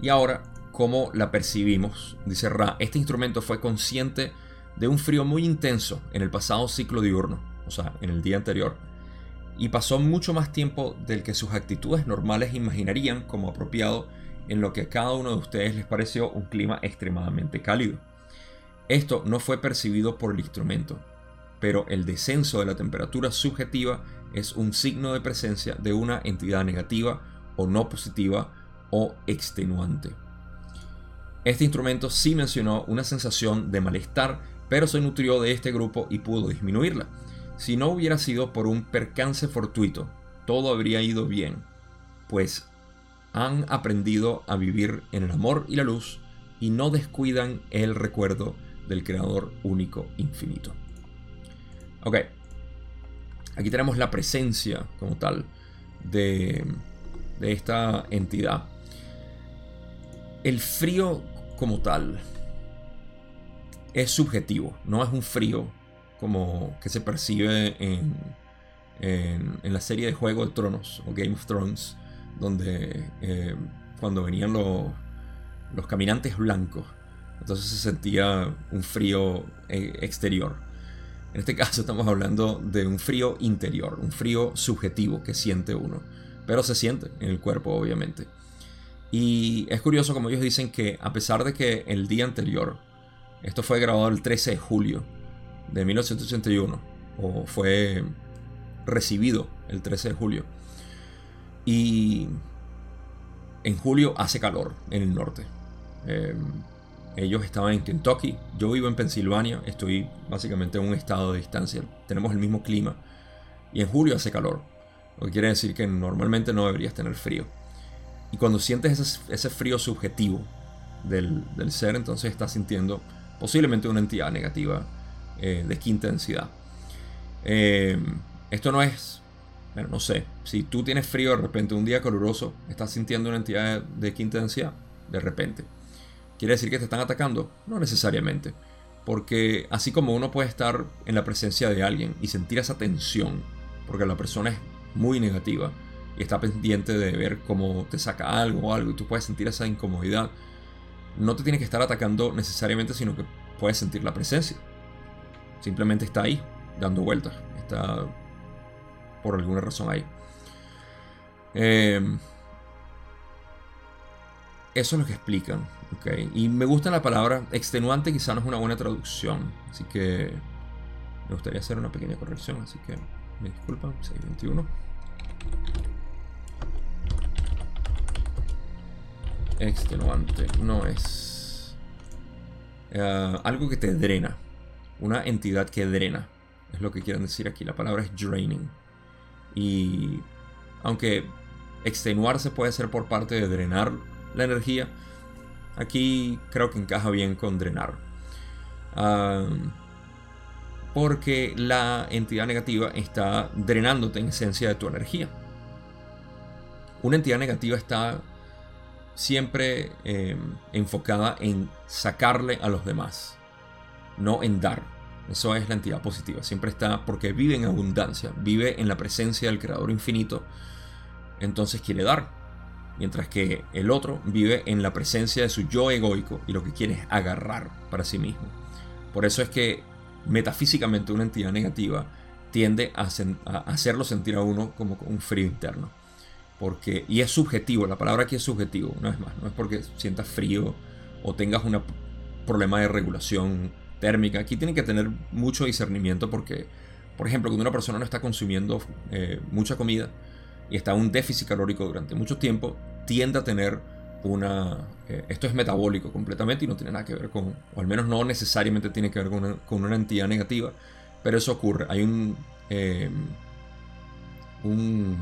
Y ahora, ¿cómo la percibimos? Dice Ra, este instrumento fue consciente de un frío muy intenso en el pasado ciclo diurno, o sea, en el día anterior, y pasó mucho más tiempo del que sus actitudes normales imaginarían como apropiado en lo que a cada uno de ustedes les pareció un clima extremadamente cálido. Esto no fue percibido por el instrumento, pero el descenso de la temperatura subjetiva es un signo de presencia de una entidad negativa o no positiva o extenuante. Este instrumento sí mencionó una sensación de malestar, pero se nutrió de este grupo y pudo disminuirla. Si no hubiera sido por un percance fortuito, todo habría ido bien, pues han aprendido a vivir en el amor y la luz y no descuidan el recuerdo del Creador único infinito. Ok, Aquí tenemos la presencia como tal de, esta entidad. El frío como tal es subjetivo, no es un frío como que se percibe en, en, la serie de Juego de Tronos o Game of Thrones, donde eh, cuando venían los caminantes blancos, entonces se sentía un frío eh, exterior. En este caso estamos hablando de un frío interior, un frío subjetivo que siente uno, pero se siente en el cuerpo obviamente. Y es curioso como ellos dicen que a pesar de que el día anterior, esto fue grabado el 13 de julio de 1981, o fue recibido el 13 de julio, y en julio hace calor en el norte. Em, ellos estaban en Kentucky, yo vivo en Pensilvania, estoy básicamente en un estado de distancia, tenemos el mismo clima y en julio hace calor, lo que quiere decir que normalmente no deberías tener frío. Y cuando sientes ese, frío subjetivo del, ser, entonces estás sintiendo posiblemente una entidad negativa eh, de quinta densidad. Eh, esto no es, bueno, no sé, si tú tienes frío de repente un día caluroso, estás sintiendo una entidad de quinta densidad, de repente. ¿Quiere decir que te están atacando? No necesariamente. Porque así como uno puede estar en la presencia de alguien y sentir esa tensión, porque la persona es muy negativa y está pendiente de ver cómo te saca algo o algo y tú puedes sentir esa incomodidad, no te tiene que estar atacando necesariamente, sino que puedes sentir la presencia. Simplemente está ahí, dando vueltas. Está por alguna razón ahí. Em, eso es lo que explican. Okay. Y me gusta la palabra extenuante, quizá no es una buena traducción. Así que me gustaría hacer una pequeña corrección. Así que me disculpan, 621. Extenuante no es eh, algo que te drena. Una entidad que drena. Es lo que quieren decir aquí. La palabra es draining. Y aunque extenuarse puede ser por parte de drenar la energía, aquí creo que encaja bien con drenar. porque la entidad negativa está drenándote en esencia de tu energía. Una entidad negativa está siempre em, enfocada en sacarle a los demás, no en dar. Eso es la entidad positiva. Siempre está porque vive en abundancia, vive en la presencia del Creador infinito, entonces quiere dar. Mientras que el otro vive en la presencia de su yo egoico y lo que quiere es agarrar para sí mismo. Por eso es que metafísicamente una entidad negativa tiende a, hacerlo sentir a uno como un frío interno. Porque, y es subjetivo, la palabra aquí es subjetivo, no es más, no es porque sientas frío o tengas un problema de regulación térmica. Aquí tienen que tener mucho discernimiento porque, por ejemplo, cuando una persona no está consumiendo eh, mucha comida y está en un déficit calórico durante mucho tiempo, tiende a tener una... Eh, esto es metabólico completamente y no tiene nada que ver con, o al menos no necesariamente tiene que ver con una, con una entidad negativa, pero eso ocurre. Hay un... Eh, un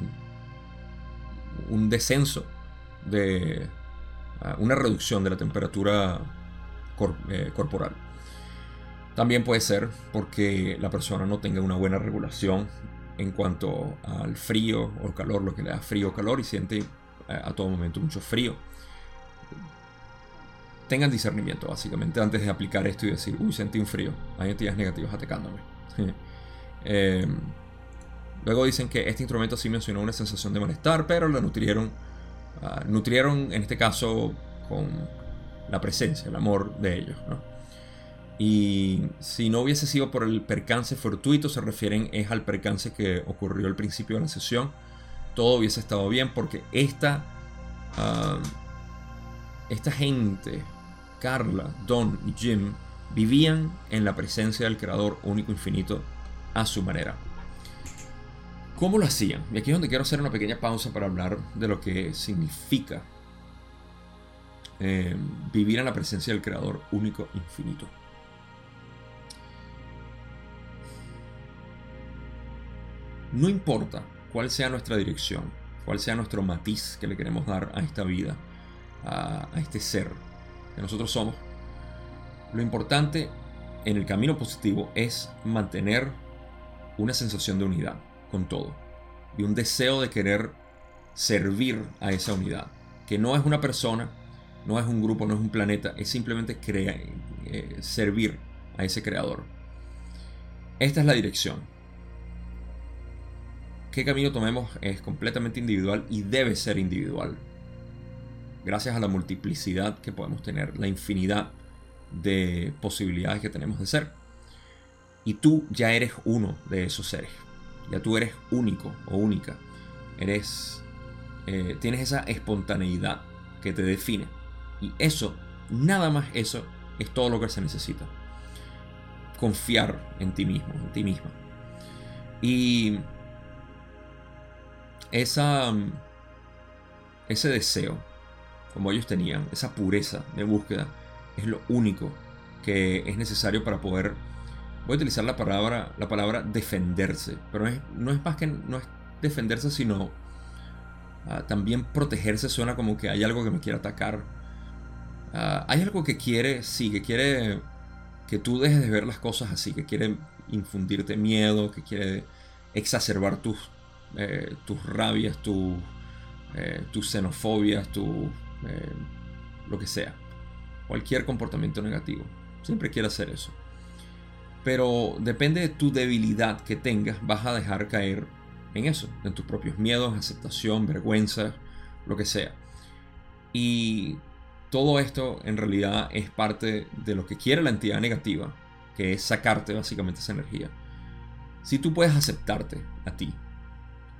un descenso de una reducción de la temperatura eh, corporal. También puede ser porque la persona no tenga una buena regulación en cuanto al frío o calor, lo que le da frío o calor y siente eh, a todo momento mucho frío. Tengan discernimiento básicamente antes de aplicar esto y decir, uy, sentí un frío, hay entidades negativas atacándome. eh, Luego dicen que este instrumento sí mencionó una sensación de malestar, pero la nutrieron, ah, nutrieron en este caso con la presencia, el amor de ellos. Y si no hubiese sido por el percance fortuito, se refieren es al percance que ocurrió al principio de la sesión, todo hubiese estado bien porque esta, esta gente, Carla, Don y Jim, vivían en la presencia del Creador único infinito a su manera. ¿Cómo lo hacían? Y aquí es donde quiero hacer una pequeña pausa para hablar de lo que significa eh, vivir en la presencia del Creador único infinito. No importa cuál sea nuestra dirección, cuál sea nuestro matiz que le queremos dar a esta vida, a, este ser que nosotros somos, lo importante en el camino positivo es mantener una sensación de unidad con todo. Y un deseo de querer servir a esa unidad. Que no es una persona, no es un grupo, no es un planeta, es simplemente crear, eh, servir a ese creador. Esta es la dirección. ¿Qué camino tomemos? Es completamente individual y debe ser individual. Gracias a la multiplicidad que podemos tener, la infinidad de posibilidades que tenemos de ser. Y tú ya eres uno de esos seres. Ya tú eres único o única. Eres. Eh, tienes esa espontaneidad que te define. Y eso, nada más eso, es todo lo que se necesita. Confiar en ti mismo, en ti misma. Y esa, ese deseo, como ellos tenían, esa pureza de búsqueda, es lo único que es necesario para poder voy a utilizar la palabra, la palabra defenderse, pero no es más que no es defenderse, sino ah, también protegerse suena como que hay algo que me quiere atacar. Ah, hay algo que quiere, sí, que quiere que tú dejes de ver las cosas así, que quiere infundirte miedo, que quiere exacerbar tus, eh, tus rabias, eh, tus xenofobias, tu, eh, lo que sea. Cualquier comportamiento negativo. Siempre quiere hacer eso. Pero depende de tu debilidad que tengas, vas a dejar caer en eso, en tus propios miedos, aceptación, vergüenza, lo que sea. Y todo esto en realidad es parte de lo que quiere la entidad negativa, que es sacarte básicamente esa energía. Si tú puedes aceptarte a ti,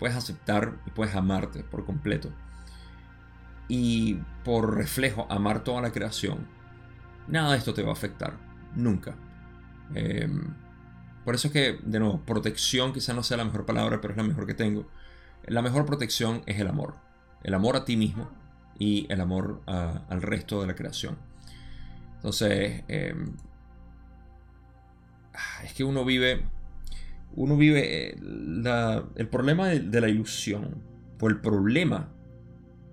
puedes aceptar y puedes amarte por completo, y por reflejo amar toda la creación, nada de esto te va a afectar, nunca. Em, por eso es que, de nuevo, protección quizá no sea la mejor palabra, pero es la mejor que tengo. La mejor protección es el amor. El amor a ti mismo y el amor al resto de la creación. Entonces, em, ah, es que uno vive, uno vive eh, el problema de, la ilusión, o el problema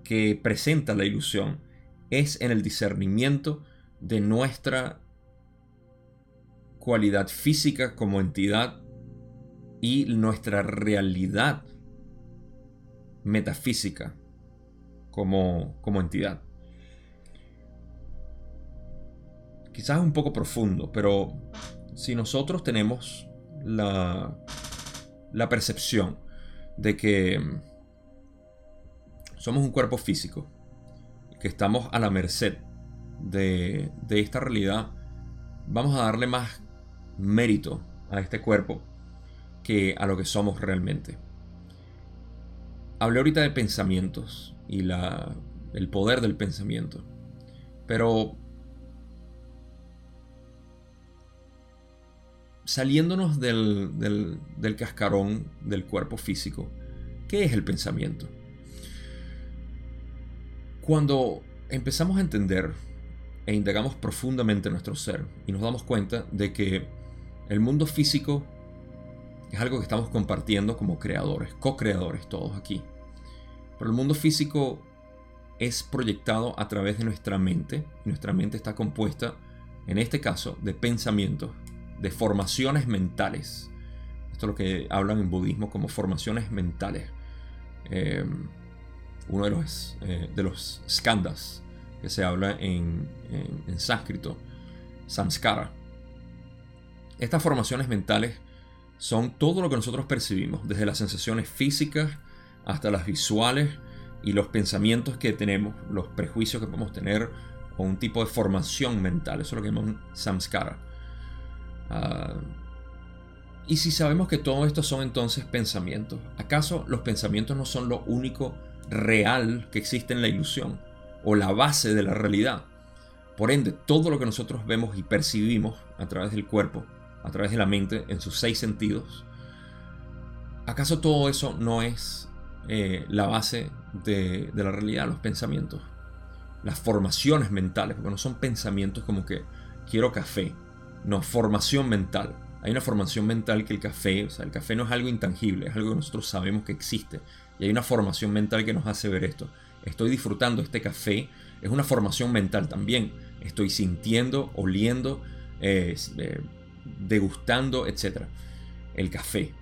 que presenta la ilusión, es en el discernimiento de nuestra cualidad física como entidad y nuestra realidad metafísica como, como entidad. Quizás un poco profundo, pero si nosotros tenemos la, la percepción de que somos un cuerpo físico, que estamos a la merced de, de esta realidad, vamos a darle más mérito a este cuerpo que a lo que somos realmente. Hablé ahorita de pensamientos y la, el poder del pensamiento, pero saliéndonos del, del, del cascarón del cuerpo físico, ¿qué es el pensamiento? Cuando empezamos a entender e indagamos profundamente nuestro ser y nos damos cuenta de que el mundo físico es algo que estamos compartiendo como creadores, co-creadores todos aquí. Pero el mundo físico es proyectado a través de nuestra mente. Nuestra mente está compuesta, en este caso, de pensamientos, de formaciones mentales. Esto es lo que hablan en budismo como formaciones mentales. Eh, uno de los, eh, de los skandhas que se habla en, en sánscrito, samskara estas formaciones mentales son todo lo que nosotros percibimos, desde las sensaciones físicas hasta las visuales y los pensamientos que tenemos, los prejuicios que podemos tener o un tipo de formación mental. Eso es lo que llamamos samskara. Ah, y si sabemos que todo esto son entonces pensamientos, ¿acaso los pensamientos no son lo único real que existe en la ilusión o la base de la realidad? Por ende, todo lo que nosotros vemos y percibimos a través del cuerpo a través de la mente en sus seis sentidos. ¿Acaso todo eso no es eh, la base de, la realidad, los pensamientos? Las formaciones mentales, porque no son pensamientos como que quiero café, no, formación mental. Hay una formación mental que el café, o sea, el café no es algo intangible, es algo que nosotros sabemos que existe. Y hay una formación mental que nos hace ver esto. Estoy disfrutando este café, es una formación mental también. Estoy sintiendo, oliendo, eh, eh, degustando, etc. El café.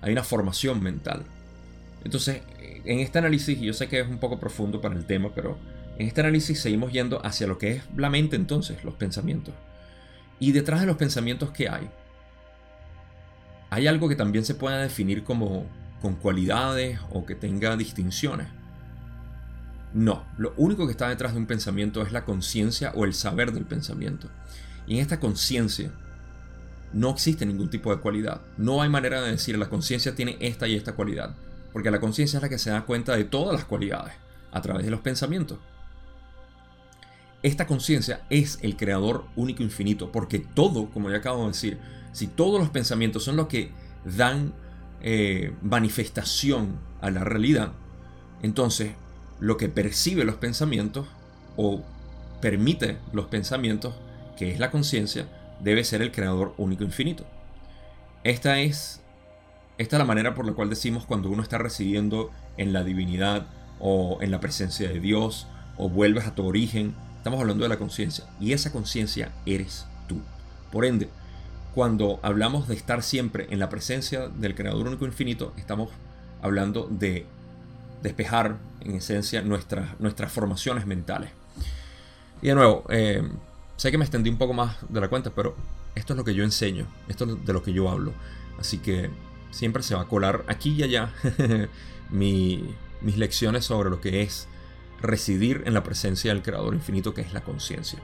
Hay una formación mental. Entonces, en este análisis, yo sé que es un poco profundo para el tema, pero en este análisis seguimos yendo hacia lo que es la mente entonces, los pensamientos. Y detrás de los pensamientos que hay, hay algo que también se pueda definir como con cualidades o que tenga distinciones. No, lo único que está detrás de un pensamiento es la conciencia o el saber del pensamiento. Y en esta conciencia no existe ningún tipo de cualidad. No hay manera de decir la conciencia tiene esta y esta cualidad, porque la conciencia es la que se da cuenta de todas las cualidades a través de los pensamientos. Esta conciencia es el creador único infinito, porque todo, como ya acabo de decir, si todos los pensamientos son los que dan eh, manifestación a la realidad, entonces lo que percibe los pensamientos o permite los pensamientos, que es la conciencia, debe ser el creador único infinito. Esta es, esta es la manera por la cual decimos cuando uno está residiendo en la divinidad o en la presencia de Dios o vuelves a tu origen. Estamos hablando de la conciencia y esa conciencia eres tú. Por ende, cuando hablamos de estar siempre en la presencia del Creador único infinito, estamos hablando de despejar en esencia nuestras, nuestras formaciones mentales. Y de nuevo, eh, Sé que me extendí un poco más de la cuenta, pero esto es lo que yo enseño, esto es de lo que yo hablo. Así que siempre se va a colar aquí y allá mis lecciones sobre lo que es residir en la presencia del Creador infinito que es la conciencia.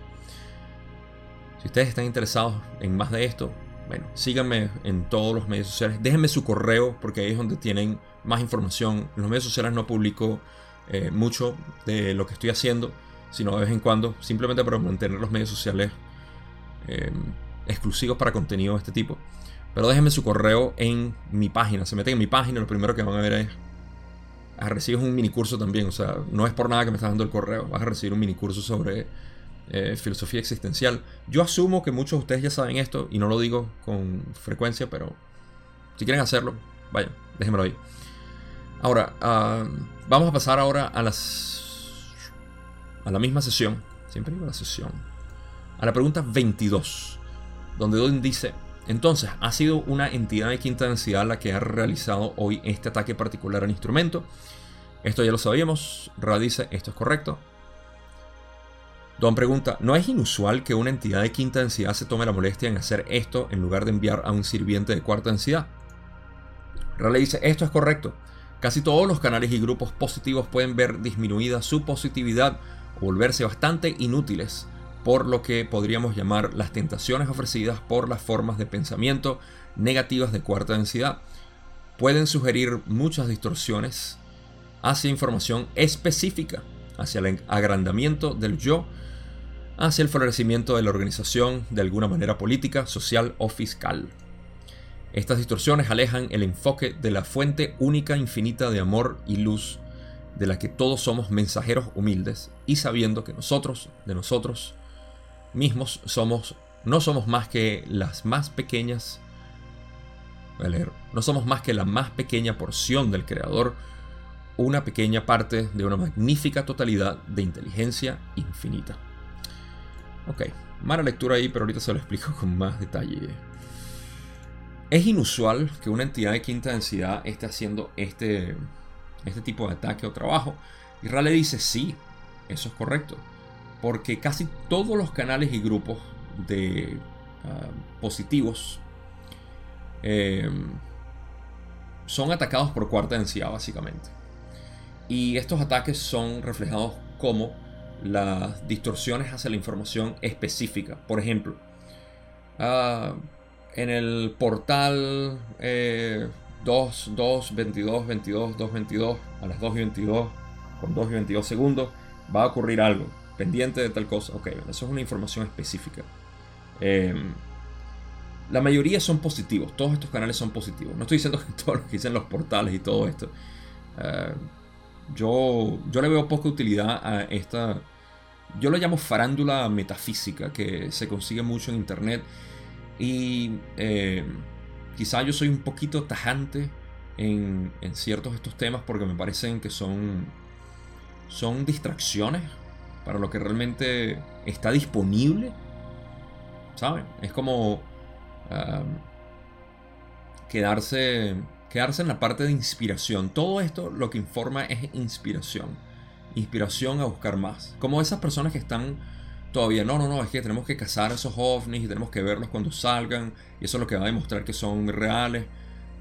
Si ustedes están interesados en más de esto, bueno, síganme en todos los medios sociales. Déjenme su correo porque ahí es donde tienen más información. En los medios sociales no publico eh, mucho de lo que estoy haciendo, sino de vez en cuando, simplemente para mantener los medios sociales eh, exclusivos para contenido de este tipo. Pero déjenme su correo en mi página. Se meten en mi página, lo primero que van a ver es. A recibir un mini curso también. O sea, no es por nada que me estás dando el correo. Vas a recibir un mini curso sobre eh, filosofía existencial. Yo asumo que muchos de ustedes ya saben esto y no lo digo con frecuencia, pero si quieren hacerlo, vaya, déjenmelo ahí. Ahora, ah, vamos a pasar ahora a las a la misma sesión. Siempre digo la sesión. A la pregunta 22, donde Don dice, entonces, ha sido una entidad de quinta densidad la que ha realizado hoy este ataque particular al instrumento. Esto ya lo sabíamos. Ra dice, esto es correcto. Don pregunta, ¿no es inusual que una entidad de quinta densidad se tome la molestia en hacer esto en lugar de enviar a un sirviente de cuarta densidad? Ra le dice, esto es correcto. Casi todos los canales y grupos positivos pueden ver disminuida su positividad o volverse bastante inútiles, por lo que podríamos llamar las tentaciones ofrecidas por las formas de pensamiento negativas de cuarta densidad. Pueden sugerir muchas distorsiones hacia información específica, hacia el agrandamiento del yo hacia el florecimiento de la organización de alguna manera política, social o fiscal. Estas distorsiones alejan el enfoque de la fuente única infinita de amor y luz de la que todos somos mensajeros humildes y sabiendo que nosotros, de nosotros mismos, somos, no somos más que las más pequeñas, no somos más que la más pequeña porción del Creador, una pequeña parte de una magnífica totalidad de inteligencia infinita. Ok, mala lectura ahí, pero ahorita se lo explico con más detalle. Es inusual que una entidad de quinta densidad esté haciendo este, este tipo de ataque o trabajo. Y Rale dice, sí, eso es correcto. Porque casi todos los canales y grupos de ah, positivos em, son atacados por cuarta densidad, básicamente. Y estos ataques son reflejados como las distorsiones hacia la información específica. Por ejemplo, ah, en el portal eh, 2, 2, 22, 22, 2, 22, a las 2 y 22, con 2 y 22 segundos, va a ocurrir algo, pendiente de tal cosa. Ok, eso es una información específica. Eh, la mayoría son positivos, todos estos canales son positivos. No estoy diciendo que todos los que dicen los portales y todo esto. Uh, yo, yo le veo poca utilidad a esta, yo lo llamo farándula metafísica, que se consigue mucho en internet. Y eh, quizá yo soy un poquito tajante en, en, ciertos de estos temas porque me parecen que son, son distracciones para lo que realmente está disponible. ¿Saben? Es como quedarse quedarse en la parte de inspiración. Todo esto lo que informa es inspiración. Inspiración a buscar más. Como esas personas que están todavía, no, no, no, es que tenemos que cazar esos ovnis y tenemos que verlos cuando salgan. Y eso es lo que va a demostrar que son reales.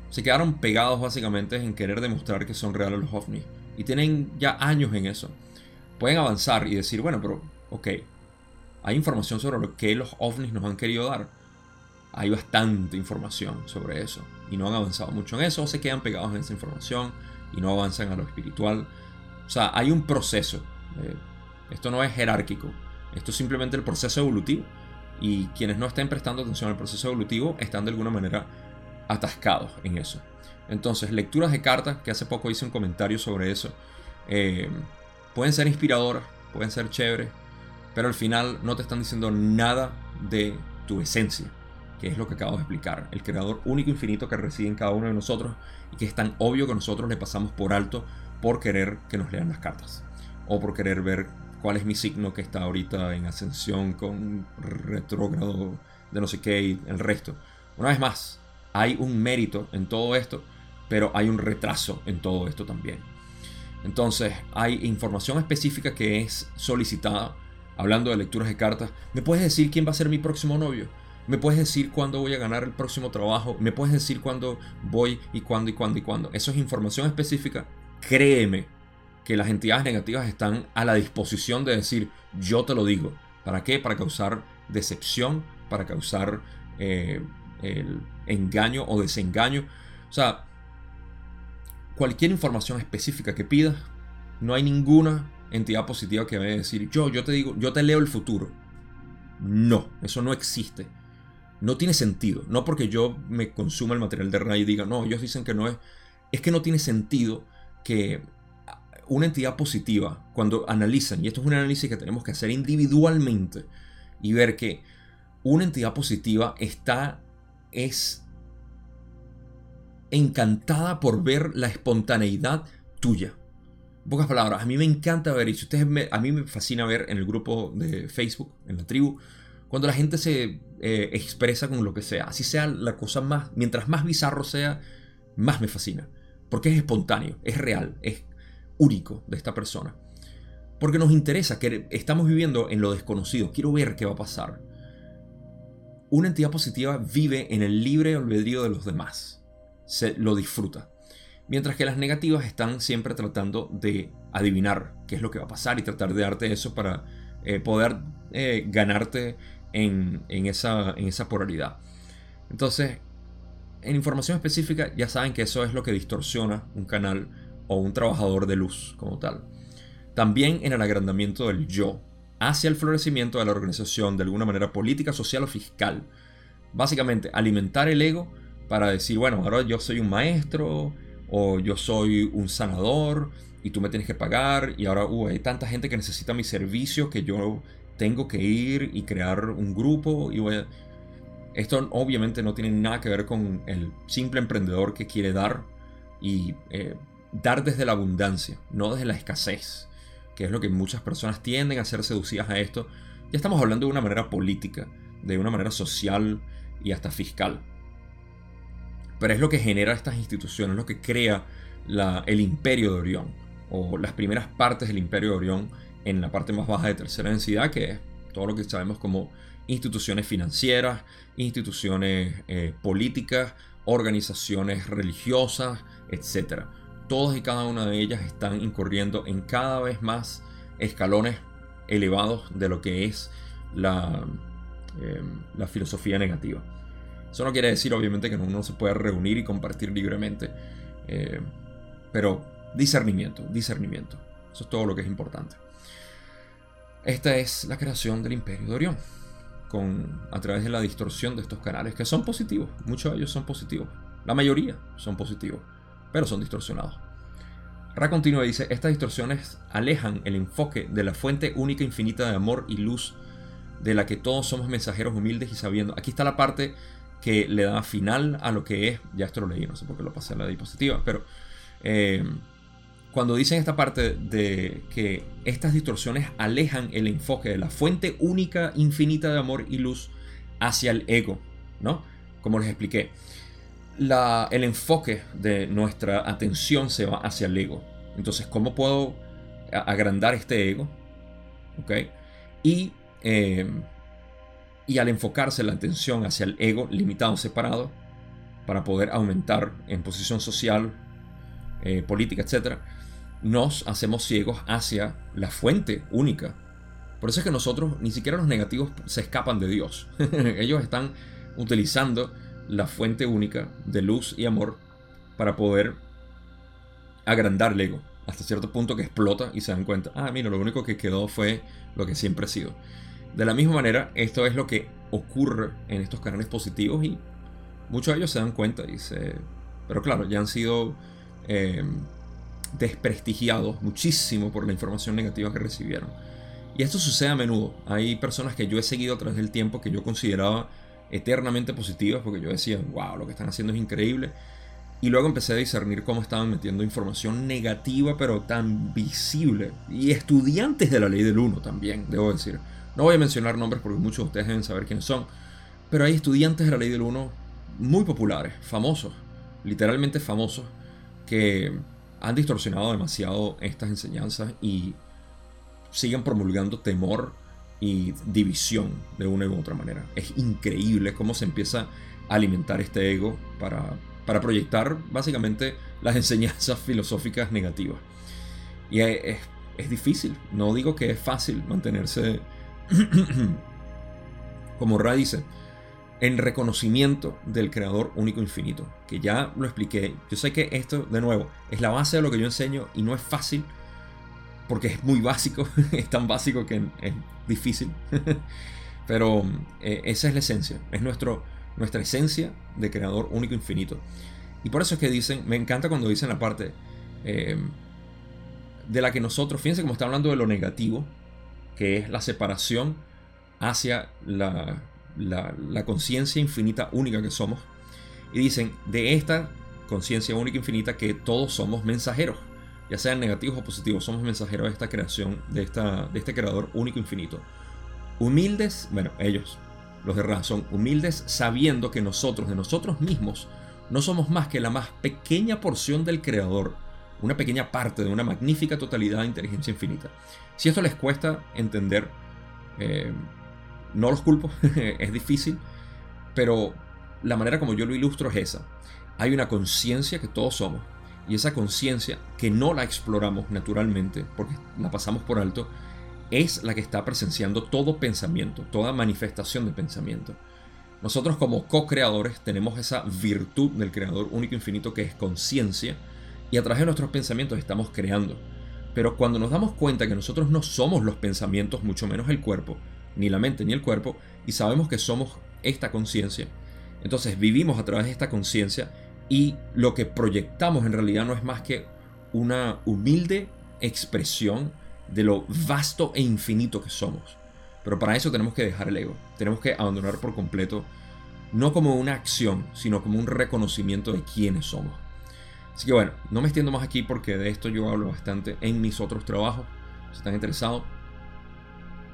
Se quedaron pegados básicamente en querer demostrar que son reales los ovnis. Y tienen ya años en eso. Pueden avanzar y decir, bueno, pero, ok, hay información sobre lo que los ovnis nos han querido dar hay bastante información sobre eso y no han avanzado mucho en eso o se quedan pegados en esa información y no avanzan a lo espiritual. O sea, hay un proceso. Eh, esto no es jerárquico, esto es simplemente el proceso evolutivo. Y quienes no estén prestando atención al proceso evolutivo están de alguna manera atascados en eso. Entonces, lecturas de cartas, que hace poco hice un comentario sobre eso, eh, pueden ser inspiradoras, pueden ser chéveres, pero al final no te están diciendo nada de tu esencia que es lo que acabo de explicar, el creador único infinito que reside en cada uno de nosotros y que es tan obvio que nosotros le pasamos por alto por querer que nos lean las cartas o por querer ver cuál es mi signo que está ahorita en ascensión con retrógrado de no sé qué y el resto. Una vez más, hay un mérito en todo esto, pero hay un retraso en todo esto también. Entonces, hay información específica que es solicitada hablando de lecturas de cartas. ¿Me puedes decir quién va a ser mi próximo novio? ¿Me puedes decir cuándo voy a ganar el próximo trabajo? ¿Me puedes decir cuándo voy y cuándo y cuándo y cuándo? Eso es información específica. Créeme, que las entidades negativas están a la disposición de decir, yo te lo digo. ¿Para qué? Para causar decepción, para causar eh, el engaño o desengaño. O sea, cualquier información específica que pidas, no hay ninguna entidad positiva que vaya a decir, yo, yo te digo, yo te leo el futuro. No, eso no existe. No tiene sentido. No porque yo me consuma el material de RNA y diga, no, ellos dicen que no es. Es que no tiene sentido que una entidad positiva, cuando analizan, y esto es un análisis que tenemos que hacer individualmente, y ver que una entidad positiva está, es encantada por ver la espontaneidad tuya. En pocas palabras, a mí me encanta ver, y si ustedes a mí me fascina ver en el grupo de Facebook, en la tribu, cuando la gente se eh, expresa con lo que sea, así sea la cosa más, mientras más bizarro sea, más me fascina. Porque es espontáneo, es real, es único de esta persona. Porque nos interesa, que estamos viviendo en lo desconocido, quiero ver qué va a pasar. Una entidad positiva vive en el libre albedrío de los demás, se lo disfruta. Mientras que las negativas están siempre tratando de adivinar qué es lo que va a pasar y tratar de darte eso para eh, poder eh, ganarte en, esa, en esa polaridad. Entonces, en información específica ya saben que eso es lo que distorsiona un canal o un trabajador de luz como tal. También en el agrandamiento del yo, hacia el florecimiento de la organización de alguna manera política, social o fiscal. Básicamente, alimentar el ego para decir, bueno, ahora yo soy un maestro o yo soy un sanador y tú me tienes que pagar y ahora uh, hay tanta gente que necesita mi servicio que yo tengo que ir y crear un grupo y Esto obviamente no tiene nada que ver con el simple emprendedor que quiere dar y eh, dar desde la abundancia, no desde la escasez, que es lo que muchas personas tienden a ser seducidas a esto. Ya estamos hablando de una manera política, de una manera social y hasta fiscal. Pero es lo que genera estas instituciones, lo que crea el imperio de Orión, o las primeras partes del imperio de Orión en la parte más baja de tercera densidad, que es todo lo que sabemos como instituciones financieras, instituciones eh, políticas, organizaciones religiosas, etc todas y cada una de ellas están incurriendo en cada vez más escalones elevados de lo que es la, eh, la filosofía negativa. Eso no quiere decir obviamente que uno se pueda reunir y compartir libremente, eh, pero discernimiento, discernimiento. Eso es todo lo que es importante. Esta es la creación del imperio de Orión, con, a través de la distorsión de estos canales, que son positivos, muchos de ellos son positivos, la mayoría son positivos pero son distorsionados. Ra continúa y dice, estas distorsiones alejan el enfoque de la fuente única infinita de amor y luz de la que todos somos mensajeros humildes y sabiendo. Aquí está la parte que le da final a lo que es, ya esto lo leí, no sé por qué lo pasé a la diapositiva, pero eh, cuando dicen esta parte de que estas distorsiones alejan el enfoque de la fuente única infinita de amor y luz hacia el ego, ¿no? Como les expliqué el enfoque de nuestra atención se va hacia el ego. Entonces, ¿cómo puedo agrandar este ego? ¿Ok? Y, em, y al enfocarse la atención hacia el ego limitado, separado, para poder aumentar en posición social, eh, política, etc., nos hacemos ciegos hacia la fuente única. Por eso es que nosotros, ni siquiera los negativos, se escapan de Dios. Ellos están utilizando la fuente única de luz y amor para poder agrandar el ego hasta cierto punto que explota y se dan cuenta, ah, mira, lo único que quedó fue lo que siempre ha sido. De la misma manera, esto es lo que ocurre en estos canales positivos y muchos de ellos se dan cuenta y se... Pero claro, ya han sido eh, desprestigiados muchísimo por la información negativa que recibieron. Y esto sucede a menudo. Hay personas que yo he seguido a través del tiempo que yo consideraba eternamente positivas porque yo decía, wow, lo que están haciendo es increíble. Y luego empecé a discernir cómo estaban metiendo información negativa, pero tan visible. Y estudiantes de la ley del 1 también, debo decir. No voy a mencionar nombres porque muchos de ustedes deben saber quiénes son. Pero hay estudiantes de la ley del 1 muy populares, famosos, literalmente famosos, que han distorsionado demasiado estas enseñanzas y siguen promulgando temor y división de una u otra manera. Es increíble cómo se empieza a alimentar este ego para, para proyectar básicamente las enseñanzas filosóficas negativas. Y es, es difícil, no digo que es fácil mantenerse, como Ra dice, en reconocimiento del creador único infinito, que ya lo expliqué. Yo sé que esto, de nuevo, es la base de lo que yo enseño y no es fácil, porque es muy básico, es tan básico que es difícil. Pero eh, esa es la esencia, es nuestro, nuestra esencia de creador único infinito. Y por eso es que dicen, me encanta cuando dicen la parte eh, de la que nosotros, fíjense cómo está hablando de lo negativo, que es la separación hacia la, la, conciencia infinita única que somos. Y dicen, de esta conciencia única infinita que todos somos mensajeros, ya sean negativos o positivos, somos mensajeros de esta creación, de, esta, de este creador único infinito. Humildes, bueno, ellos, los de razón, humildes sabiendo que nosotros, de nosotros mismos, no somos más que la más pequeña porción del creador, una pequeña parte de una magnífica totalidad de inteligencia infinita. Si esto les cuesta entender, eh, no los culpo, es difícil, pero la manera como yo lo ilustro es esa. Hay una conciencia que todos somos, y esa conciencia que no la exploramos naturalmente, porque la pasamos por alto, es la que está presenciando todo pensamiento, toda manifestación de pensamiento. Nosotros como co-creadores tenemos esa virtud del creador único infinito que es conciencia y a través de nuestros pensamientos estamos creando. Pero cuando nos damos cuenta que nosotros no somos los pensamientos, mucho menos el cuerpo, ni la mente ni el cuerpo, y sabemos que somos esta conciencia, entonces vivimos a través de esta conciencia y lo que proyectamos en realidad no es más que una humilde expresión de lo vasto e infinito que somos. Pero para eso tenemos que dejar el ego. Tenemos que abandonar por completo, no como una acción, sino como un reconocimiento de quiénes somos. Así que bueno, no me extiendo más aquí porque de esto yo hablo bastante en mis otros trabajos. Si están interesados,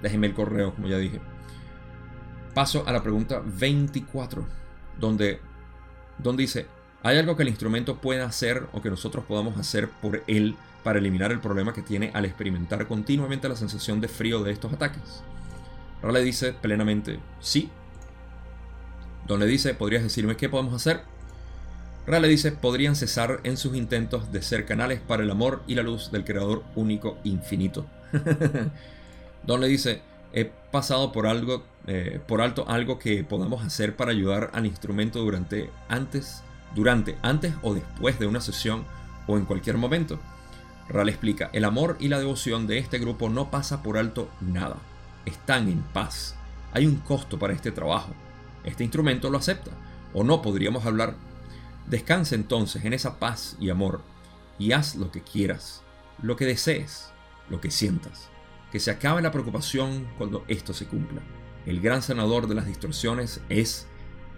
déjenme el correo, como ya dije. Paso a la pregunta 24, donde, donde dice, ¿hay algo que el instrumento pueda hacer o que nosotros podamos hacer por él para eliminar el problema que tiene al experimentar continuamente la sensación de frío de estos ataques? Ra le dice plenamente sí. Don le dice, ¿podrías decirme qué podemos hacer? Ra le dice, podrían cesar en sus intentos de ser canales para el amor y la luz del Creador único infinito. Don le dice, he pasado por algo, eh, por alto algo que podamos hacer para ayudar al instrumento durante, antes, durante, antes o después de una sesión o en cualquier momento. Ral explica, el amor y la devoción de este grupo no pasa por alto nada. Están en paz. Hay un costo para este trabajo. Este instrumento lo acepta. O no podríamos hablar. Descansa entonces en esa paz y amor y haz lo que quieras, lo que desees, lo que sientas. Que se acabe la preocupación cuando esto se cumpla. El gran sanador de las distorsiones es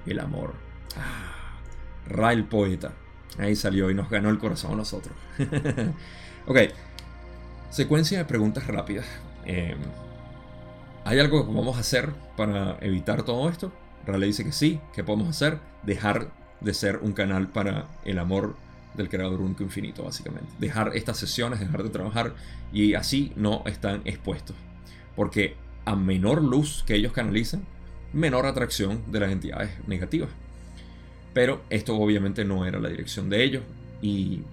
el amor. Ah, Ra el poeta. Ahí salió y nos ganó el corazón a nosotros. Ok, secuencia de preguntas rápidas. Em, ¿Hay algo que podemos hacer para evitar todo esto? Rale dice que sí. ¿Qué podemos hacer? Dejar de ser un canal para el amor del creador único infinito, básicamente. Dejar estas sesiones, dejar de trabajar y así no están expuestos. Porque a menor luz que ellos canalizan, menor atracción de las entidades negativas. Pero esto obviamente no era la dirección de ellos y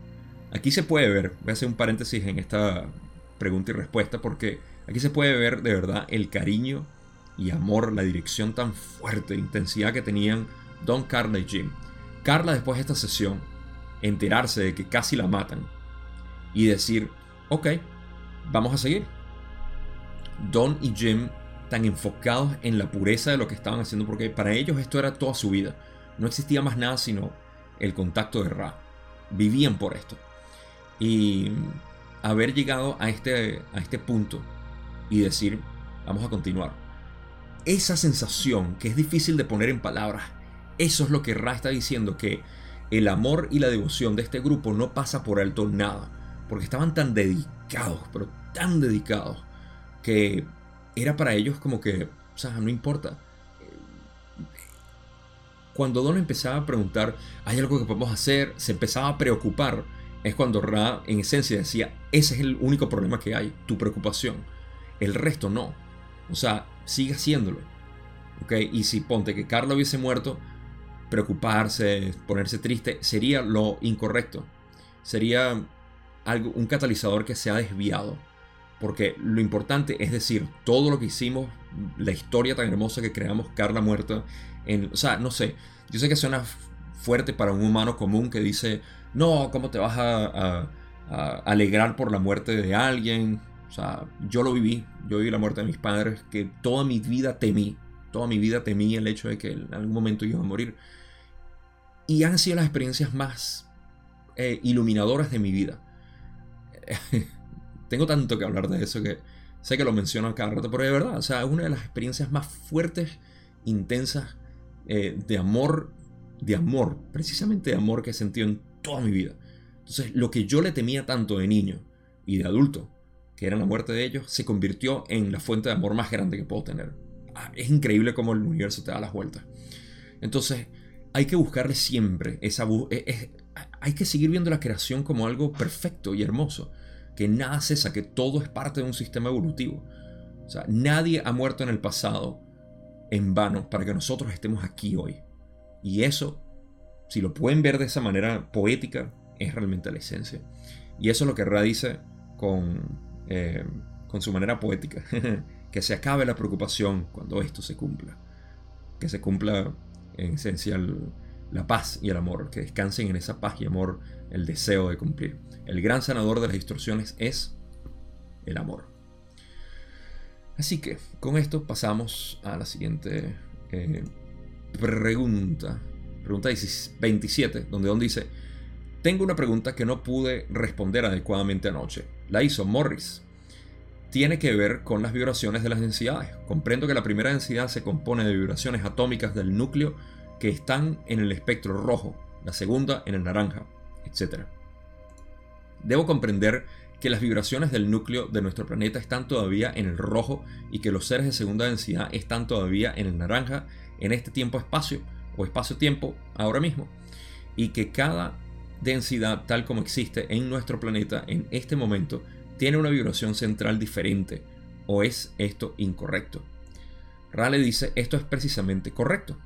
Aquí se puede ver, voy a hacer un paréntesis en esta pregunta y respuesta, porque aquí se puede ver de verdad el cariño y amor, la dirección tan fuerte, intensidad que tenían Don Carla y Jim. Carla después de esta sesión, enterarse de que casi la matan y decir, ok, vamos a seguir. Don y Jim tan enfocados en la pureza de lo que estaban haciendo, porque para ellos esto era toda su vida. No existía más nada sino el contacto de Ra. Vivían por esto. Y haber llegado a este, a este punto y decir, vamos a continuar. Esa sensación que es difícil de poner en palabras, eso es lo que Ra está diciendo, que el amor y la devoción de este grupo no pasa por alto nada, porque estaban tan dedicados, pero tan dedicados, que era para ellos como que, o sea, no importa. Cuando Don empezaba a preguntar, ¿hay algo que podemos hacer? Se empezaba a preocupar es cuando Ra en esencia decía, ese es el único problema que hay, tu preocupación. El resto no. O sea, sigue haciéndolo. ¿Ok? Y si ponte que Carla hubiese muerto, preocuparse, ponerse triste, sería lo incorrecto. Sería algo, un catalizador que se ha desviado. Porque lo importante es decir, todo lo que hicimos, la historia tan hermosa que creamos, Carla muerta, en, o sea, no sé, yo sé que suena fuerte para un humano común que dice, no, ¿cómo te vas a, alegrar por la muerte de alguien? O sea, yo lo viví, yo viví la muerte de mis padres, que toda mi vida temí, toda mi vida temí el hecho de que en algún momento iba a morir. Y han sido las experiencias más eh, iluminadoras de mi vida. Tengo tanto que hablar de eso que sé que lo menciono cada rato, pero de verdad, o sea, es una de las experiencias más fuertes, intensas, eh, de amor, de amor, precisamente de amor que he sentido en toda mi vida. Entonces, lo que yo le temía tanto de niño y de adulto, que era la muerte de ellos, se convirtió en la fuente de amor más grande que puedo tener. Ah, es increíble cómo el universo te da las vueltas. Entonces, hay que buscarle siempre esa... hay que seguir viendo la creación como algo perfecto y hermoso. Que nada cesa, que todo es parte de un sistema evolutivo. O sea, nadie ha muerto en el pasado en vano para que nosotros estemos aquí hoy. Y eso, si lo pueden ver de esa manera poética, es realmente la esencia. Y eso es lo que Ra dice con, eh, con su manera poética. que se acabe la preocupación cuando esto se cumpla. Que se cumpla en esencia la paz y el amor. Que descansen en esa paz y amor el deseo de cumplir. El gran sanador de las distorsiones es el amor. Así que con esto pasamos a la siguiente eh, pregunta. Pregunta 27, donde Don dice, tengo una pregunta que no pude responder adecuadamente anoche. La hizo Morris. Tiene que ver con las vibraciones de las densidades. Comprendo que la primera densidad se compone de vibraciones atómicas del núcleo que están en el espectro rojo, la segunda en el naranja, etc. Debo comprender que las vibraciones del núcleo de nuestro planeta están todavía en el rojo y que los seres de segunda densidad están todavía en el naranja en este tiempo-espacio o espacio-tiempo ahora mismo. Y que cada densidad tal como existe en nuestro planeta en este momento tiene una vibración central diferente. ¿O es esto incorrecto? Rale dice, esto es precisamente correcto.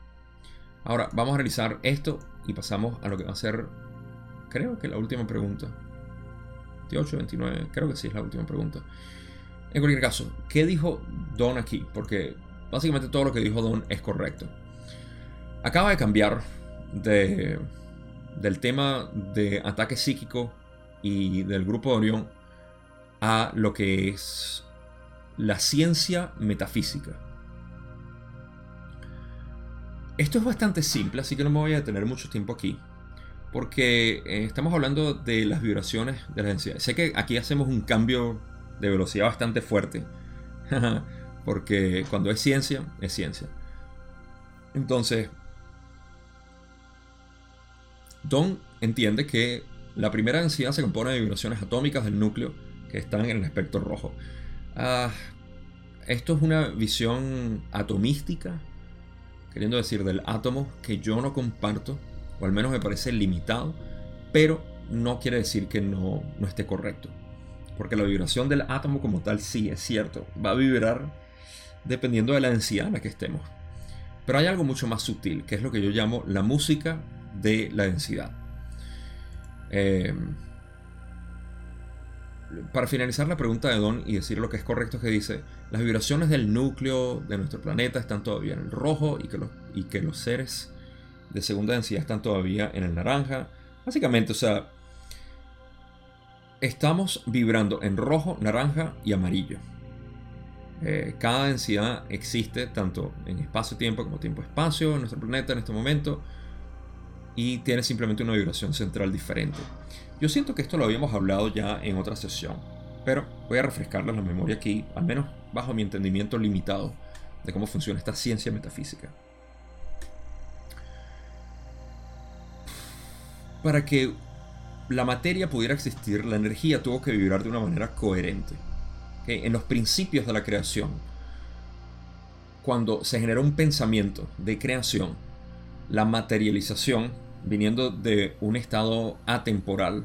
Ahora vamos a realizar esto y pasamos a lo que va a ser, creo que la última pregunta 28, 29, creo que sí es la última pregunta. En cualquier caso, ¿qué dijo Don aquí? Porque básicamente todo lo que dijo Don es correcto. Acaba de cambiar de, del tema de ataque psíquico y del grupo de Orión a lo que es la ciencia metafísica. Esto es bastante simple, así que no me voy a detener mucho tiempo aquí porque eh, estamos hablando de las vibraciones de la densidad. Sé que aquí hacemos un cambio de velocidad bastante fuerte, porque cuando es ciencia, es ciencia. Entonces, Don entiende que la primera densidad se compone de vibraciones atómicas del núcleo que están en el espectro rojo. Ah, esto es una visión atomística, queriendo decir del átomo, que yo no comparto o al menos me parece limitado, pero no quiere decir que no, no esté correcto. Porque la vibración del átomo como tal sí es cierto, va a vibrar dependiendo de la densidad en la que estemos. Pero hay algo mucho más sutil, que es lo que yo llamo la música de la densidad. Em, para finalizar la pregunta de Don y decir lo que es correcto, que dice, las vibraciones del núcleo de nuestro planeta están todavía en el rojo y que los, y que los seres de segunda densidad están todavía en el naranja. Básicamente, o sea, estamos vibrando en rojo, naranja y amarillo. Eh, cada densidad existe tanto en espacio-tiempo como tiempo-espacio en nuestro planeta en este momento y tiene simplemente una vibración central diferente. Yo siento que esto lo habíamos hablado ya en otra sesión, pero voy a refrescarles la memoria aquí, al menos bajo mi entendimiento limitado de cómo funciona esta ciencia metafísica. Para que la materia pudiera existir, la energía tuvo que vibrar de una manera coherente. En los principios de la creación, cuando se generó un pensamiento de creación, la materialización, viniendo de un estado atemporal,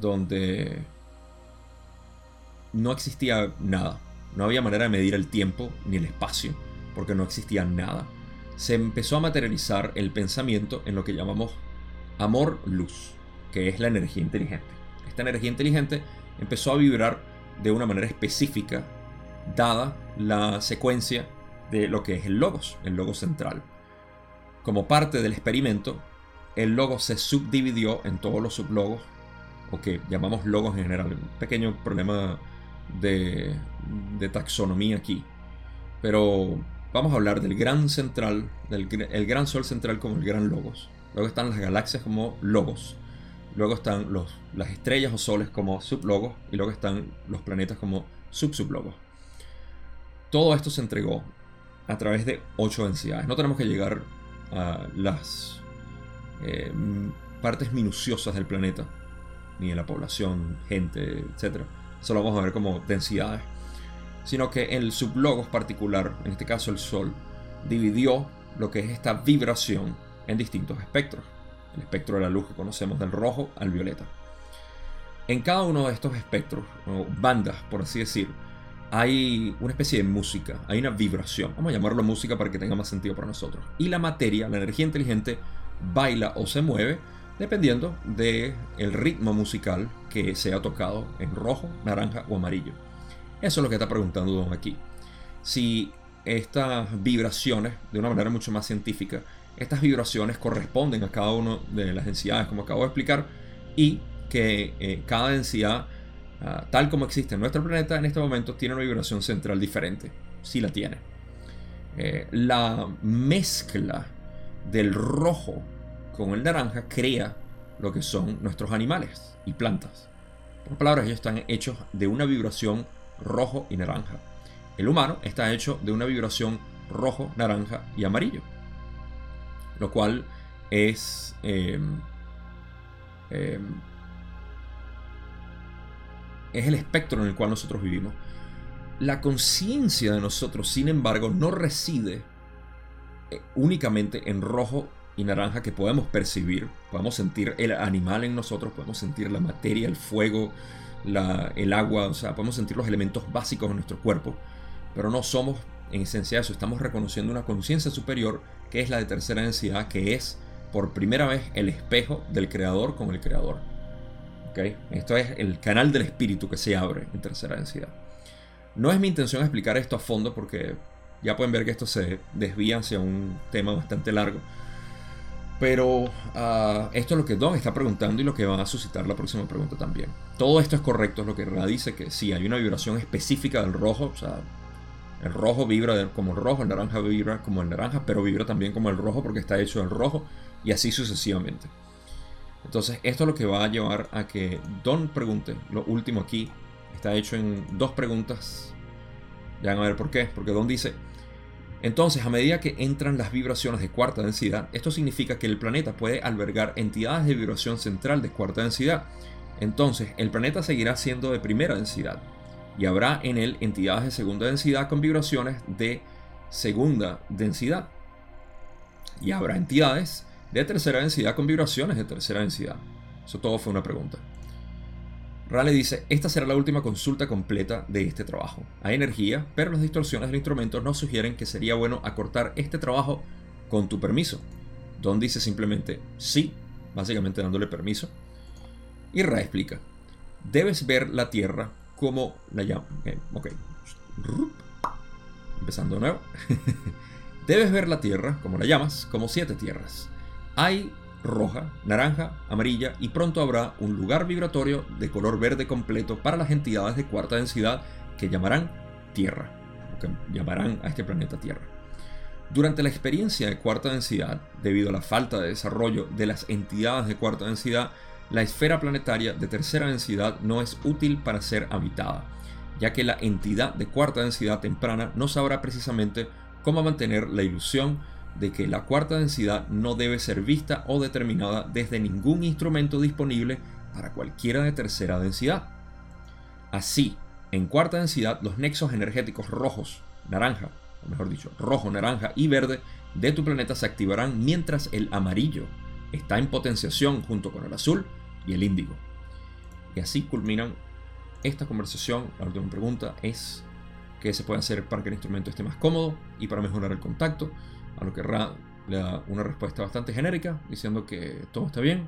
donde no existía nada, no había manera de medir el tiempo ni el espacio, porque no existía nada, se empezó a materializar el pensamiento en lo que llamamos amor-luz, que es la energía inteligente. esta energía inteligente empezó a vibrar de una manera específica, dada la secuencia de lo que es el logos, el logo central. Como parte del experimento, el logo se subdividió en todos los sublogos, o que llamamos logos en general. Un pequeño problema de, taxonomía aquí. Pero vamos a hablar del gran central, del el gran sol central como el gran logos. Luego están las galaxias como logos. Luego están los, las estrellas o soles como sublogos. Y luego están los planetas como subsublogos. Todo esto se entregó a través de ocho densidades. No tenemos que llegar a las eh, partes minuciosas del planeta, ni de la población, gente, etc. Solo vamos a ver como densidades. Sino que el sublogos particular, en este caso el Sol, dividió lo que es esta vibración en distintos espectros. El espectro de la luz que conocemos del rojo al violeta. En cada uno de estos espectros, o bandas, por así decir, hay una especie de música, hay una vibración. Vamos a llamarlo música para que tenga más sentido para nosotros. Y la materia, la energía inteligente, baila o se mueve dependiendo del el ritmo musical que sea tocado en rojo, naranja o amarillo. Eso es lo que está preguntando Don aquí. Si estas vibraciones, de una manera mucho más científica, estas vibraciones corresponden a cada una de las densidades, como acabo de explicar, y que eh, cada densidad Ah, tal como existe en nuestro planeta en este momento, tiene una vibración central diferente. Sí la tiene. Eh, la mezcla del rojo con el naranja crea lo que son nuestros animales y plantas. Por palabras, ellos están hechos de una vibración rojo y naranja. El humano está hecho de una vibración rojo, naranja y amarillo. Lo cual es eh, eh, es el espectro en el cual nosotros vivimos. La conciencia de nosotros, sin embargo, no reside eh, únicamente en rojo y naranja que podemos percibir. Podemos sentir el animal en nosotros, podemos sentir la materia, el fuego, el agua, o sea, podemos sentir los elementos básicos de nuestro cuerpo. Pero no somos en esencia eso, estamos reconociendo una conciencia superior que es la de tercera densidad, que es por primera vez el espejo del creador con el creador. Esto es el canal del espíritu que se abre en tercera densidad. No es mi intención explicar esto a fondo porque ya pueden ver que esto se desvía hacia un tema bastante largo. Pero ah, esto es lo que Don está preguntando y lo que va a suscitar la próxima pregunta también. Todo esto es correcto, es lo que dice que sí, hay una vibración específica del rojo, o sea, el rojo vibra como el rojo, el naranja vibra como el naranja, pero vibra también como el rojo porque está hecho del rojo y así sucesivamente. Entonces, esto es lo que va a llevar a que Don pregunte. Lo último aquí está hecho en dos preguntas. Ya van a ver por qué. Porque Don dice: Entonces, a medida que entran las vibraciones de cuarta densidad, esto significa que el planeta puede albergar entidades de vibración central de cuarta densidad. Entonces, el planeta seguirá siendo de primera densidad. Y habrá en él entidades de segunda densidad con vibraciones de segunda densidad. Y habrá entidades de tercera densidad con vibraciones de tercera densidad. Eso todo fue una pregunta. Raleigh dice, esta será la última consulta completa de este trabajo. Hay energía, pero las distorsiones del instrumento nos sugieren que sería bueno acortar este trabajo con tu permiso. Don dice simplemente sí, básicamente dándole permiso. Y Ra explica, debes ver la Tierra como la llama. Eh, ok, empezando de nuevo. debes ver la Tierra, como la llamas, como siete tierras. Hay roja, naranja, amarilla y pronto habrá un lugar vibratorio de color verde completo para las entidades de cuarta densidad que llamarán Tierra, que llamarán a este planeta Tierra. Durante la experiencia de cuarta densidad, debido a la falta de desarrollo de las entidades de cuarta densidad, la esfera planetaria de tercera densidad no es útil para ser habitada, ya que la entidad de cuarta densidad temprana no sabrá precisamente cómo mantener la ilusión de que la cuarta densidad no debe ser vista o determinada desde ningún instrumento disponible para cualquiera de tercera densidad. Así, en cuarta densidad, los nexos energéticos rojos, naranja, o mejor dicho, rojo, naranja y verde de tu planeta se activarán mientras el amarillo está en potenciación junto con el azul y el índigo. Y así culminan esta conversación. La última pregunta es qué se puede hacer para que el instrumento esté más cómodo y para mejorar el contacto. A lo que Ra le da una respuesta bastante genérica, diciendo que todo está bien,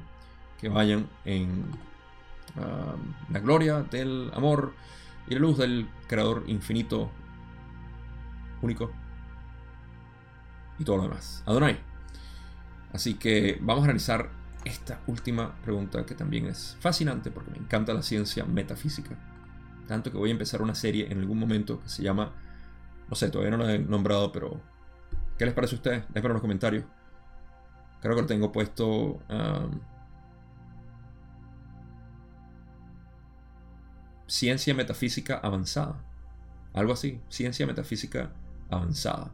que vayan en la gloria del amor y la luz del creador infinito, único y todo lo demás. Adonai. Así que vamos a analizar esta última pregunta que también es fascinante porque me encanta la ciencia metafísica. Tanto que voy a empezar una serie en algún momento que se llama, no sé, todavía no la he nombrado, pero ¿qué les parece a ustedes? En los comentarios. Creo que lo tengo puesto... ciencia metafísica avanzada. Algo así, ciencia metafísica avanzada.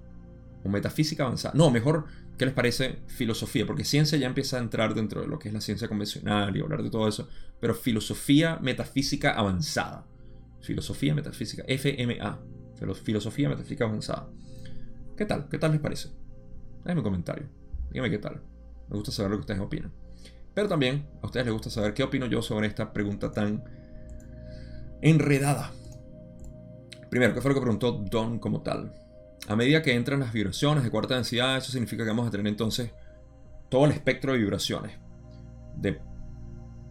O metafísica avanzada. No, mejor, ¿qué les parece filosofía? Porque ciencia ya empieza a entrar dentro de lo que es la ciencia convencional y hablar de todo eso. Pero filosofía metafísica avanzada. Filosofía metafísica, FMA. Filosofía metafísica avanzada. ¿Qué tal? ¿Qué tal les parece? Déjenme un comentario. Díganme qué tal. Me gusta saber lo que ustedes opinan. Pero también a ustedes les gusta saber qué opino yo sobre esta pregunta tan enredada. Primero, ¿qué fue lo que preguntó Don como tal? A medida que entran las vibraciones de cuarta densidad, eso significa que vamos a tener entonces todo el espectro de vibraciones. De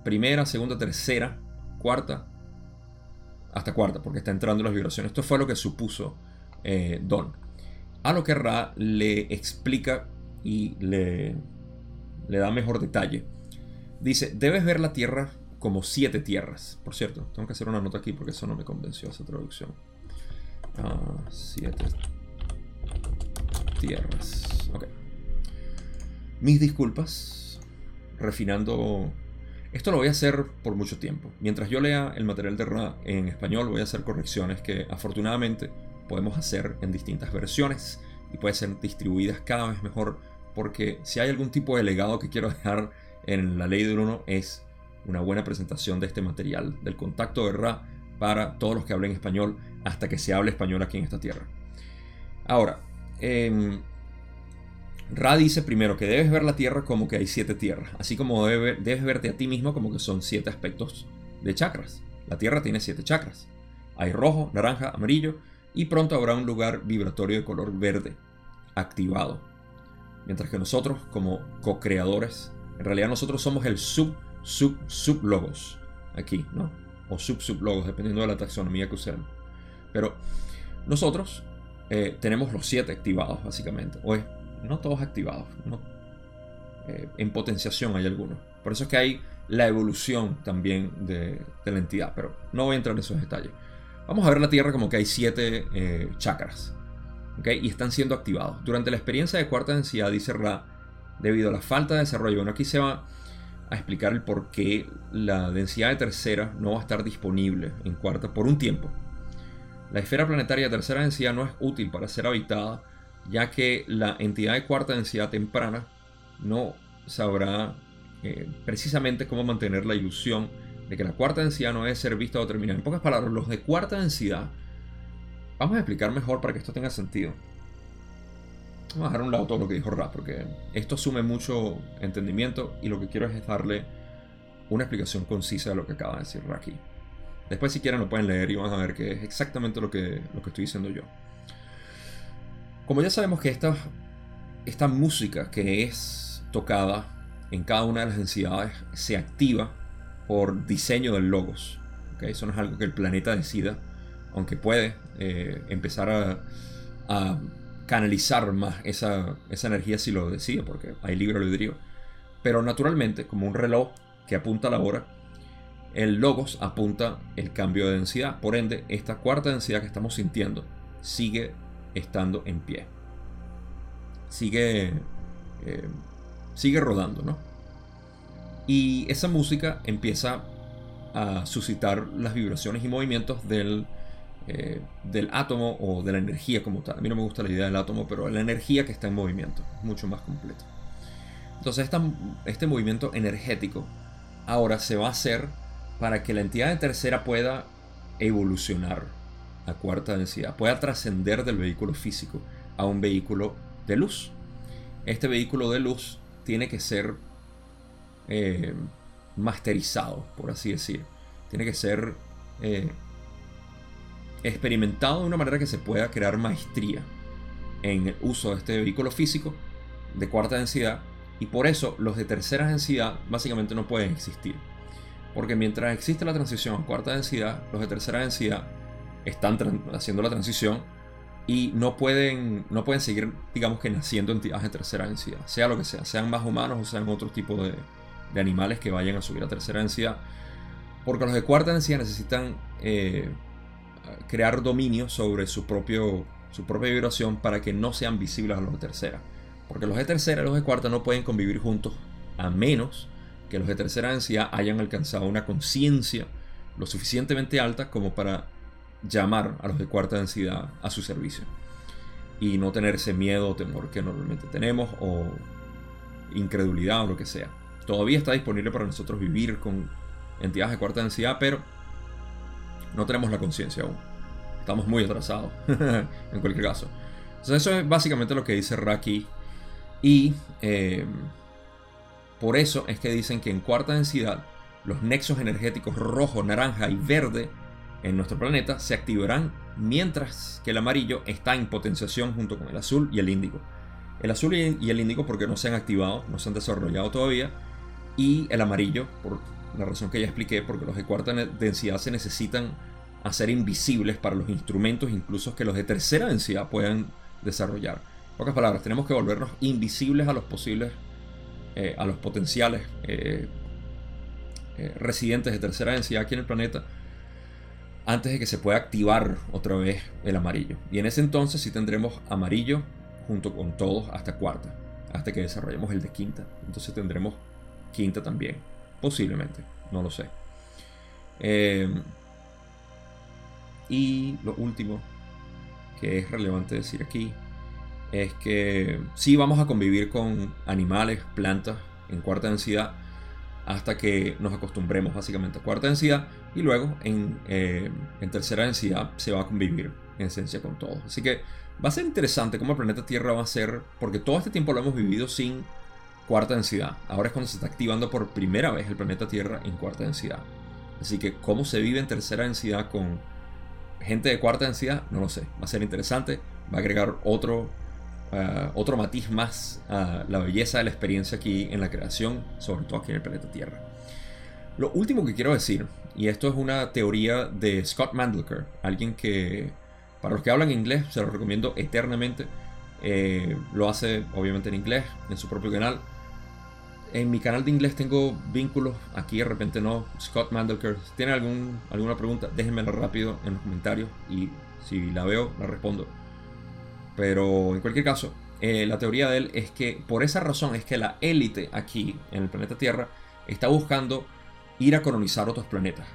primera, segunda, tercera, cuarta, hasta cuarta, porque está entrando las vibraciones. Esto fue lo que supuso eh, Don. A lo que Ra le explica y le, le da mejor detalle. Dice, debes ver la Tierra como siete tierras. Por cierto, tengo que hacer una nota aquí porque eso no me convenció esa traducción. Ah, siete tierras. Ok. Mis disculpas. Refinando. Esto lo voy a hacer por mucho tiempo. Mientras yo lea el material de Ra en español, voy a hacer correcciones que afortunadamente podemos hacer en distintas versiones y pueden ser distribuidas cada vez mejor. Porque si hay algún tipo de legado que quiero dejar en la ley del uno es una buena presentación de este material, del contacto de Ra para todos los que hablen español hasta que se hable español aquí en esta tierra. Ahora, em, Ra dice primero que debes ver la tierra como que hay siete tierras, así como debes verte a ti mismo como que son siete aspectos de chakras. La tierra tiene siete chakras. Hay rojo, naranja, amarillo y pronto habrá un lugar vibratorio de color verde activado. Mientras que nosotros como co-creadores, en realidad nosotros somos el sub sub sublogos aquí, ¿no? O sub sublogos, dependiendo de la taxonomía que usemos. Pero nosotros eh, tenemos los siete activados, básicamente. O no todos activados. Eh, en potenciación hay algunos. Por eso es que hay la evolución también de, la entidad. Pero no voy a entrar en esos detalles. Vamos a ver la Tierra como que hay siete eh, chakras. ¿okay? Y están siendo activados. Durante la experiencia de cuarta densidad, dice Ra, debido a la falta de desarrollo. Bueno, aquí se va a explicar el por qué la densidad de tercera no va a estar disponible en cuarta por un tiempo. La esfera planetaria de tercera densidad no es útil para ser habitada, ya que la entidad de cuarta densidad temprana no sabrá eh, precisamente cómo mantener la ilusión de que la cuarta densidad no debe ser vista o terminada. En pocas palabras, los de cuarta densidad, vamos a explicar mejor para que esto tenga sentido. Vamos a dejar a un lado todo lo que dijo Ra, porque esto asume mucho entendimiento y lo que quiero es darle una explicación concisa de lo que acaba de decir Ra aquí. Después si quieren lo pueden leer y van a ver que es exactamente lo que, lo que estoy diciendo yo. Como ya sabemos que esta, esta música que es tocada en cada una de las densidades se activa por diseño del logos. ¿okay? Eso no es algo que el planeta decida, aunque puede eh, empezar a, a canalizar más esa, energía si lo decide, porque hay libre albedrío. Pero naturalmente, como un reloj que apunta a la hora, el logos apunta el cambio de densidad. Por ende, esta cuarta densidad que estamos sintiendo sigue estando en pie. Sigue, eh, sigue rodando, ¿no? Y esa música empieza a suscitar las vibraciones y movimientos del eh, del átomo o de la energía como tal. A mí no me gusta la idea del átomo, pero la energía que está en movimiento, mucho más completo. Entonces este movimiento energético ahora se va a hacer para que la entidad de tercera pueda evolucionar a cuarta densidad, pueda trascender del vehículo físico a un vehículo de luz. Este vehículo de luz tiene que ser eh, masterizado, por así decir. Tiene que ser eh, experimentado de una manera que se pueda crear maestría en el uso de este vehículo físico de cuarta densidad y por eso los de tercera densidad básicamente no pueden existir. Porque mientras existe la transición a cuarta densidad, los de tercera densidad están haciendo la transición y no pueden, no pueden seguir, digamos que naciendo entidades de tercera densidad, sea lo que sea, sean más humanos o sean otro tipo de, de animales que vayan a subir a tercera densidad. Porque los de cuarta densidad necesitan eh, crear dominio sobre su, propio, su propia vibración para que no sean visibles a los de tercera. Porque los de tercera y los de cuarta no pueden convivir juntos a menos que los de tercera densidad hayan alcanzado una conciencia lo suficientemente alta como para llamar a los de cuarta densidad a su servicio. Y no tener ese miedo o temor que normalmente tenemos o incredulidad o lo que sea. Todavía está disponible para nosotros vivir con entidades de cuarta densidad, pero no tenemos la conciencia aún. Estamos muy atrasados, en cualquier caso. Entonces eso es básicamente lo que dice Raki. Y eh, por eso es que dicen que en cuarta densidad los nexos energéticos rojo, naranja y verde en nuestro planeta se activarán mientras que el amarillo está en potenciación junto con el azul y el índigo. El azul y el índigo porque no se han activado, no se han desarrollado todavía, y el amarillo, por la razón que ya expliqué, porque los de cuarta densidad se necesitan hacer invisibles para los instrumentos, incluso que los de tercera densidad puedan desarrollar. En pocas palabras, tenemos que volvernos invisibles a los posibles, eh, a los potenciales eh, eh, residentes de tercera densidad aquí en el planeta, antes de que se pueda activar otra vez el amarillo. Y en ese entonces sí tendremos amarillo junto con todos hasta cuarta, hasta que desarrollemos el de quinta. Entonces tendremos quinta también. Posiblemente, no lo sé. Eh, y lo último que es relevante decir aquí es que sí vamos a convivir con animales, plantas en cuarta densidad hasta que nos acostumbremos básicamente a cuarta densidad y luego en, eh, en tercera densidad se va a convivir en esencia con todo. Así que va a ser interesante cómo el planeta Tierra va a ser, porque todo este tiempo lo hemos vivido sin cuarta densidad. Ahora es cuando se está activando por primera vez el planeta Tierra en cuarta densidad. Así que cómo se vive en tercera densidad con gente de cuarta densidad, no lo sé. Va a ser interesante. Va a agregar otro, uh, otro matiz más a la belleza de la experiencia aquí en la creación, sobre todo aquí en el planeta Tierra. Lo último que quiero decir, y esto es una teoría de Scott Mandleker, alguien que, para los que hablan inglés, se lo recomiendo eternamente. Eh, lo hace obviamente en inglés, en su propio canal en mi canal de inglés tengo vínculos, aquí de repente no. Scott Mandelker, si tienen algún, alguna pregunta, déjenmela rápido en los comentarios y si la veo, la respondo. Pero en cualquier caso, eh, la teoría de él es que por esa razón es que la élite aquí en el planeta Tierra está buscando ir a colonizar otros planetas.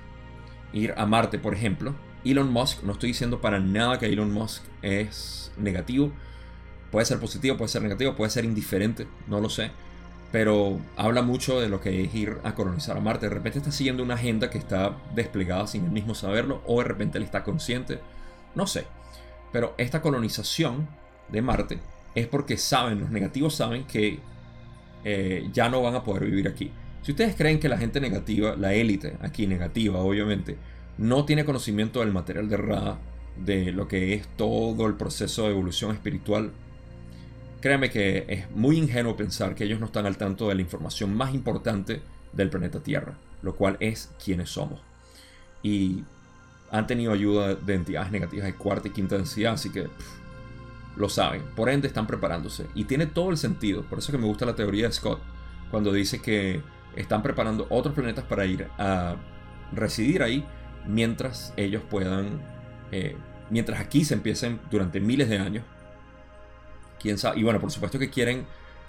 Ir a Marte, por ejemplo. Elon Musk, no estoy diciendo para nada que Elon Musk es negativo. Puede ser positivo, puede ser negativo, puede ser indiferente, no lo sé pero habla mucho de lo que es ir a colonizar a Marte. De repente está siguiendo una agenda que está desplegada sin él mismo saberlo, o de repente él está consciente, no sé. Pero esta colonización de Marte es porque saben, los negativos saben que eh, ya no van a poder vivir aquí. Si ustedes creen que la gente negativa, la élite aquí negativa, obviamente, no tiene conocimiento del material de Ra, de lo que es todo el proceso de evolución espiritual Créeme que es muy ingenuo pensar que ellos no están al tanto de la información más importante del planeta Tierra, lo cual es quiénes somos. Y han tenido ayuda de entidades negativas de cuarta y quinta densidad, así que lo saben. Por ende, están preparándose. Y tiene todo el sentido. Por eso que me gusta la teoría de Scott, cuando dice que están preparando otros planetas para ir a residir ahí mientras ellos puedan, eh, mientras aquí se empiecen durante miles de años y bueno, por supuesto que quieren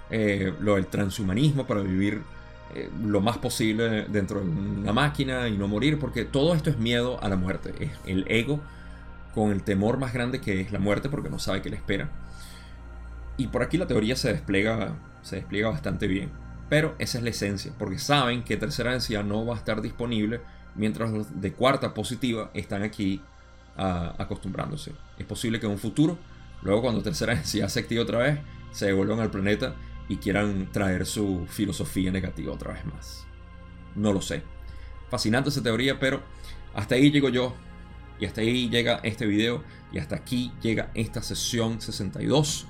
eh, lo del transhumanismo para vivir eh, lo más posible dentro de una máquina y no morir, porque todo esto es miedo a la muerte. Es el ego con el temor más grande que es la muerte porque no sabe qué le espera. Y por aquí la teoría se despliega, se despliega bastante bien. Pero esa es la esencia, porque saben que tercera densidad no va a estar disponible mientras los de cuarta positiva están aquí ah, acostumbrándose. Es posible que en un futuro Luego cuando tercera densidad se activa otra vez, se devuelvan al planeta y quieran traer su filosofía negativa otra vez más. No lo sé. Fascinante esa teoría, pero hasta ahí llego yo. Y hasta ahí llega este video. Y hasta aquí llega esta sesión 62.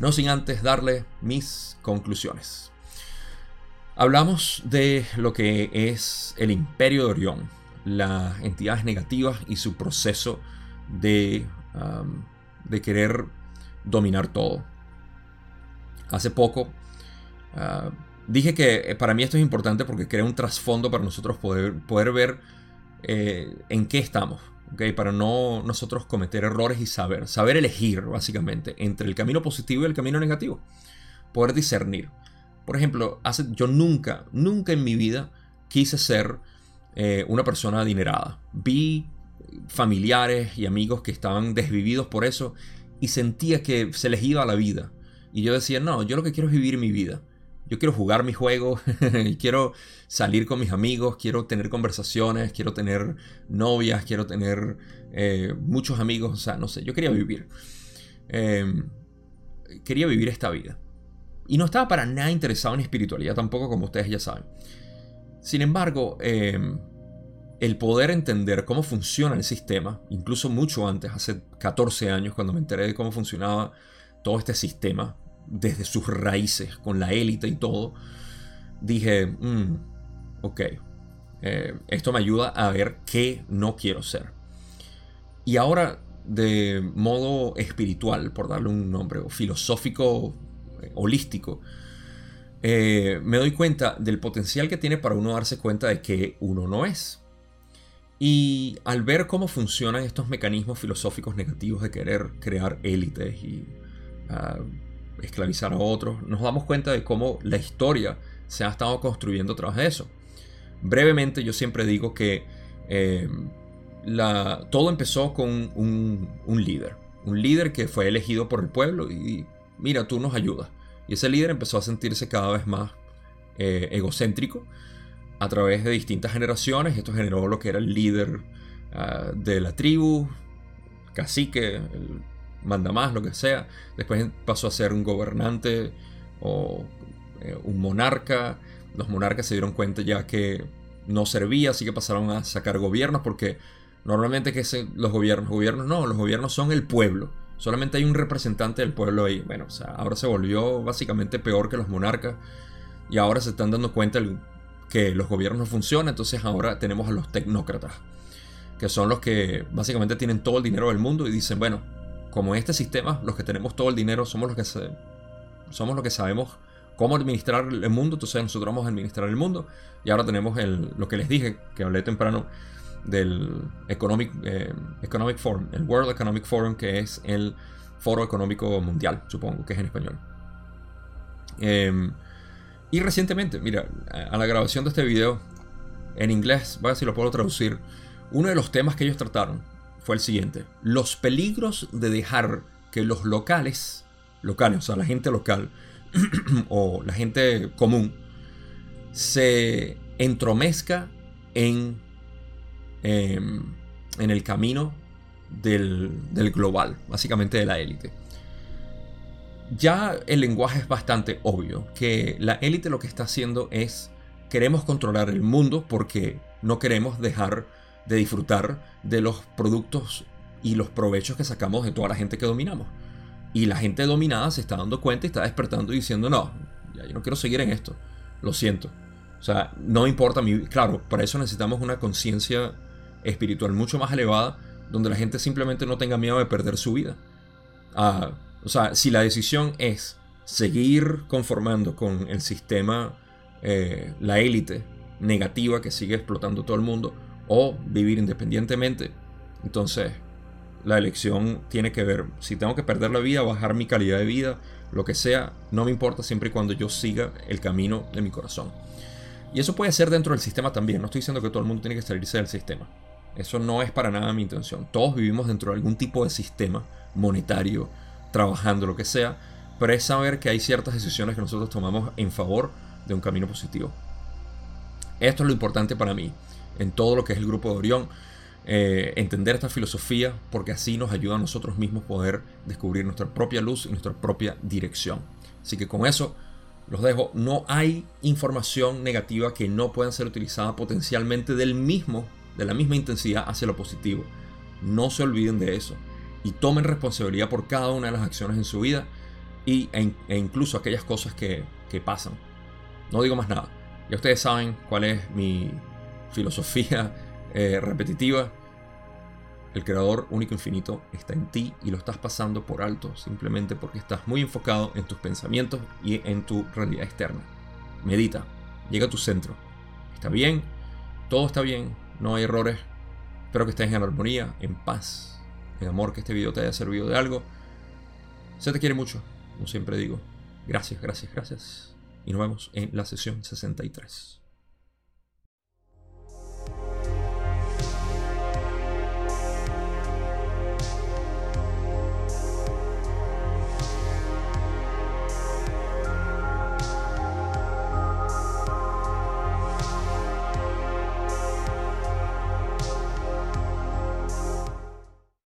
No sin antes darle mis conclusiones. Hablamos de lo que es el imperio de Orión, las entidades negativas y su proceso de, de querer dominar todo. Hace poco ah, dije que eh, para mí esto es importante porque crea un trasfondo para nosotros poder, poder ver eh, en qué estamos. Para no nosotros cometer errores y saber, saber elegir básicamente entre el camino positivo y el camino negativo. Poder discernir. Por ejemplo, hace, yo nunca, nunca en mi vida quise ser eh, una persona adinerada. Vi familiares y amigos que estaban desvividos por eso y sentía que se les iba la vida. Y yo decía, no, yo lo que quiero es vivir mi vida. Yo quiero jugar mi juego, quiero salir con mis amigos, quiero tener conversaciones, quiero tener novias, quiero tener eh, muchos amigos, o sea, no sé, yo quería vivir. Em, quería vivir esta vida. Y no estaba para nada interesado en espiritualidad tampoco, como ustedes ya saben. Sin embargo, em, el poder entender cómo funciona el sistema, incluso mucho antes, hace 14 años, cuando me enteré de cómo funcionaba todo este sistema, desde sus raíces, con la élite y todo, dije, mm, ok, eh, esto me ayuda a ver qué no quiero ser. Y ahora, de modo espiritual, por darle un nombre, o filosófico, eh, holístico, eh, me doy cuenta del potencial que tiene para uno darse cuenta de que uno no es. Y al ver cómo funcionan estos mecanismos filosóficos negativos de querer crear élites y ah, esclavizar a otros, nos damos cuenta de cómo la historia se ha estado construyendo de eso. Brevemente, yo siempre digo que eh, todo empezó con un, líder, un líder que fue elegido por el pueblo y mira, tú nos ayudas. Y ese líder empezó a sentirse cada vez más eh, egocéntrico a través de distintas generaciones. Esto generó lo que era el líder ah, de la tribu, cacique, el mandamás, lo que sea. Después pasó a ser un gobernante o eh, un monarca. Los monarcas se dieron cuenta ya que no servía, así que pasaron a sacar gobiernos porque normalmente que los gobiernos, gobiernos no, los gobiernos son el pueblo. Solamente hay un representante del pueblo ahí. Bueno, o sea, ahora se volvió básicamente peor que los monarcas y ahora se están dando cuenta que los gobiernos no funcionan, entonces ahora tenemos a los tecnócratas, que son los que básicamente tienen todo el dinero del mundo y dicen, bueno, como este sistema, los que tenemos todo el dinero somos los que, somos los que sabemos cómo administrar el mundo, entonces nosotros vamos a administrar el mundo y ahora tenemos el, lo que les dije, que hablé temprano, del Economic, eh, Economic Forum, el World Economic Forum, que es el foro económico mundial, supongo que es en español. Em, y recientemente, mira, a la grabación de este video en inglés, voy a ver si lo puedo traducir, uno de los temas que ellos trataron fue el siguiente. Los peligros de dejar que los locales, locales, o sea, la gente local o la gente común, se entromezca en, em, en el camino del, del global, básicamente de la élite ya el lenguaje es bastante obvio, que la élite lo que está haciendo es queremos controlar el mundo porque no queremos dejar de disfrutar de los productos y los provechos que sacamos de toda la gente que dominamos. Y la gente dominada se está dando cuenta y está despertando y diciendo, no, ya yo no quiero seguir en esto, lo siento. O sea, no importa mi... Claro, para eso necesitamos una conciencia espiritual mucho más elevada, donde la gente simplemente no tenga miedo de perder su vida. Ah, o sea, si la decisión es seguir conformando con el sistema, eh, la élite negativa que sigue explotando todo el mundo, o vivir independientemente, entonces la elección tiene que ver, si tengo que perder la vida, bajar mi calidad de vida, lo que sea, no me importa siempre y cuando yo siga el camino de mi corazón. Y eso puede ser dentro del sistema también, no estoy diciendo que todo el mundo tiene que salirse del sistema. Eso no es para nada mi intención. Todos vivimos dentro de algún tipo de sistema monetario, trabajando, lo que sea, pero es saber que hay ciertas decisiones que nosotros tomamos en favor de un camino positivo. Esto es lo importante para mí en todo lo que es el grupo de Orión. Eh, entender esta filosofía porque así nos ayuda a nosotros mismos poder descubrir nuestra propia luz y nuestra propia dirección. Así que con eso los dejo. No hay información negativa que no pueda ser utilizada potencialmente del mismo, de la misma intensidad hacia lo positivo. No se olviden de eso y tomen responsabilidad por cada una de las acciones en su vida y, e, e incluso aquellas cosas que, que pasan. No digo más nada. Ya ustedes saben cuál es mi filosofía eh, repetitiva. El creador único infinito está en ti y lo estás pasando por alto simplemente porque estás muy enfocado en tus pensamientos y en tu realidad externa. Medita, llega a tu centro. Está bien, todo está bien, no hay errores. Espero que estés en armonía, en paz, en amor, que este video te haya servido de algo. Se te quiere mucho, como siempre digo. Gracias, gracias, gracias. Y nos vemos en la sesión 63.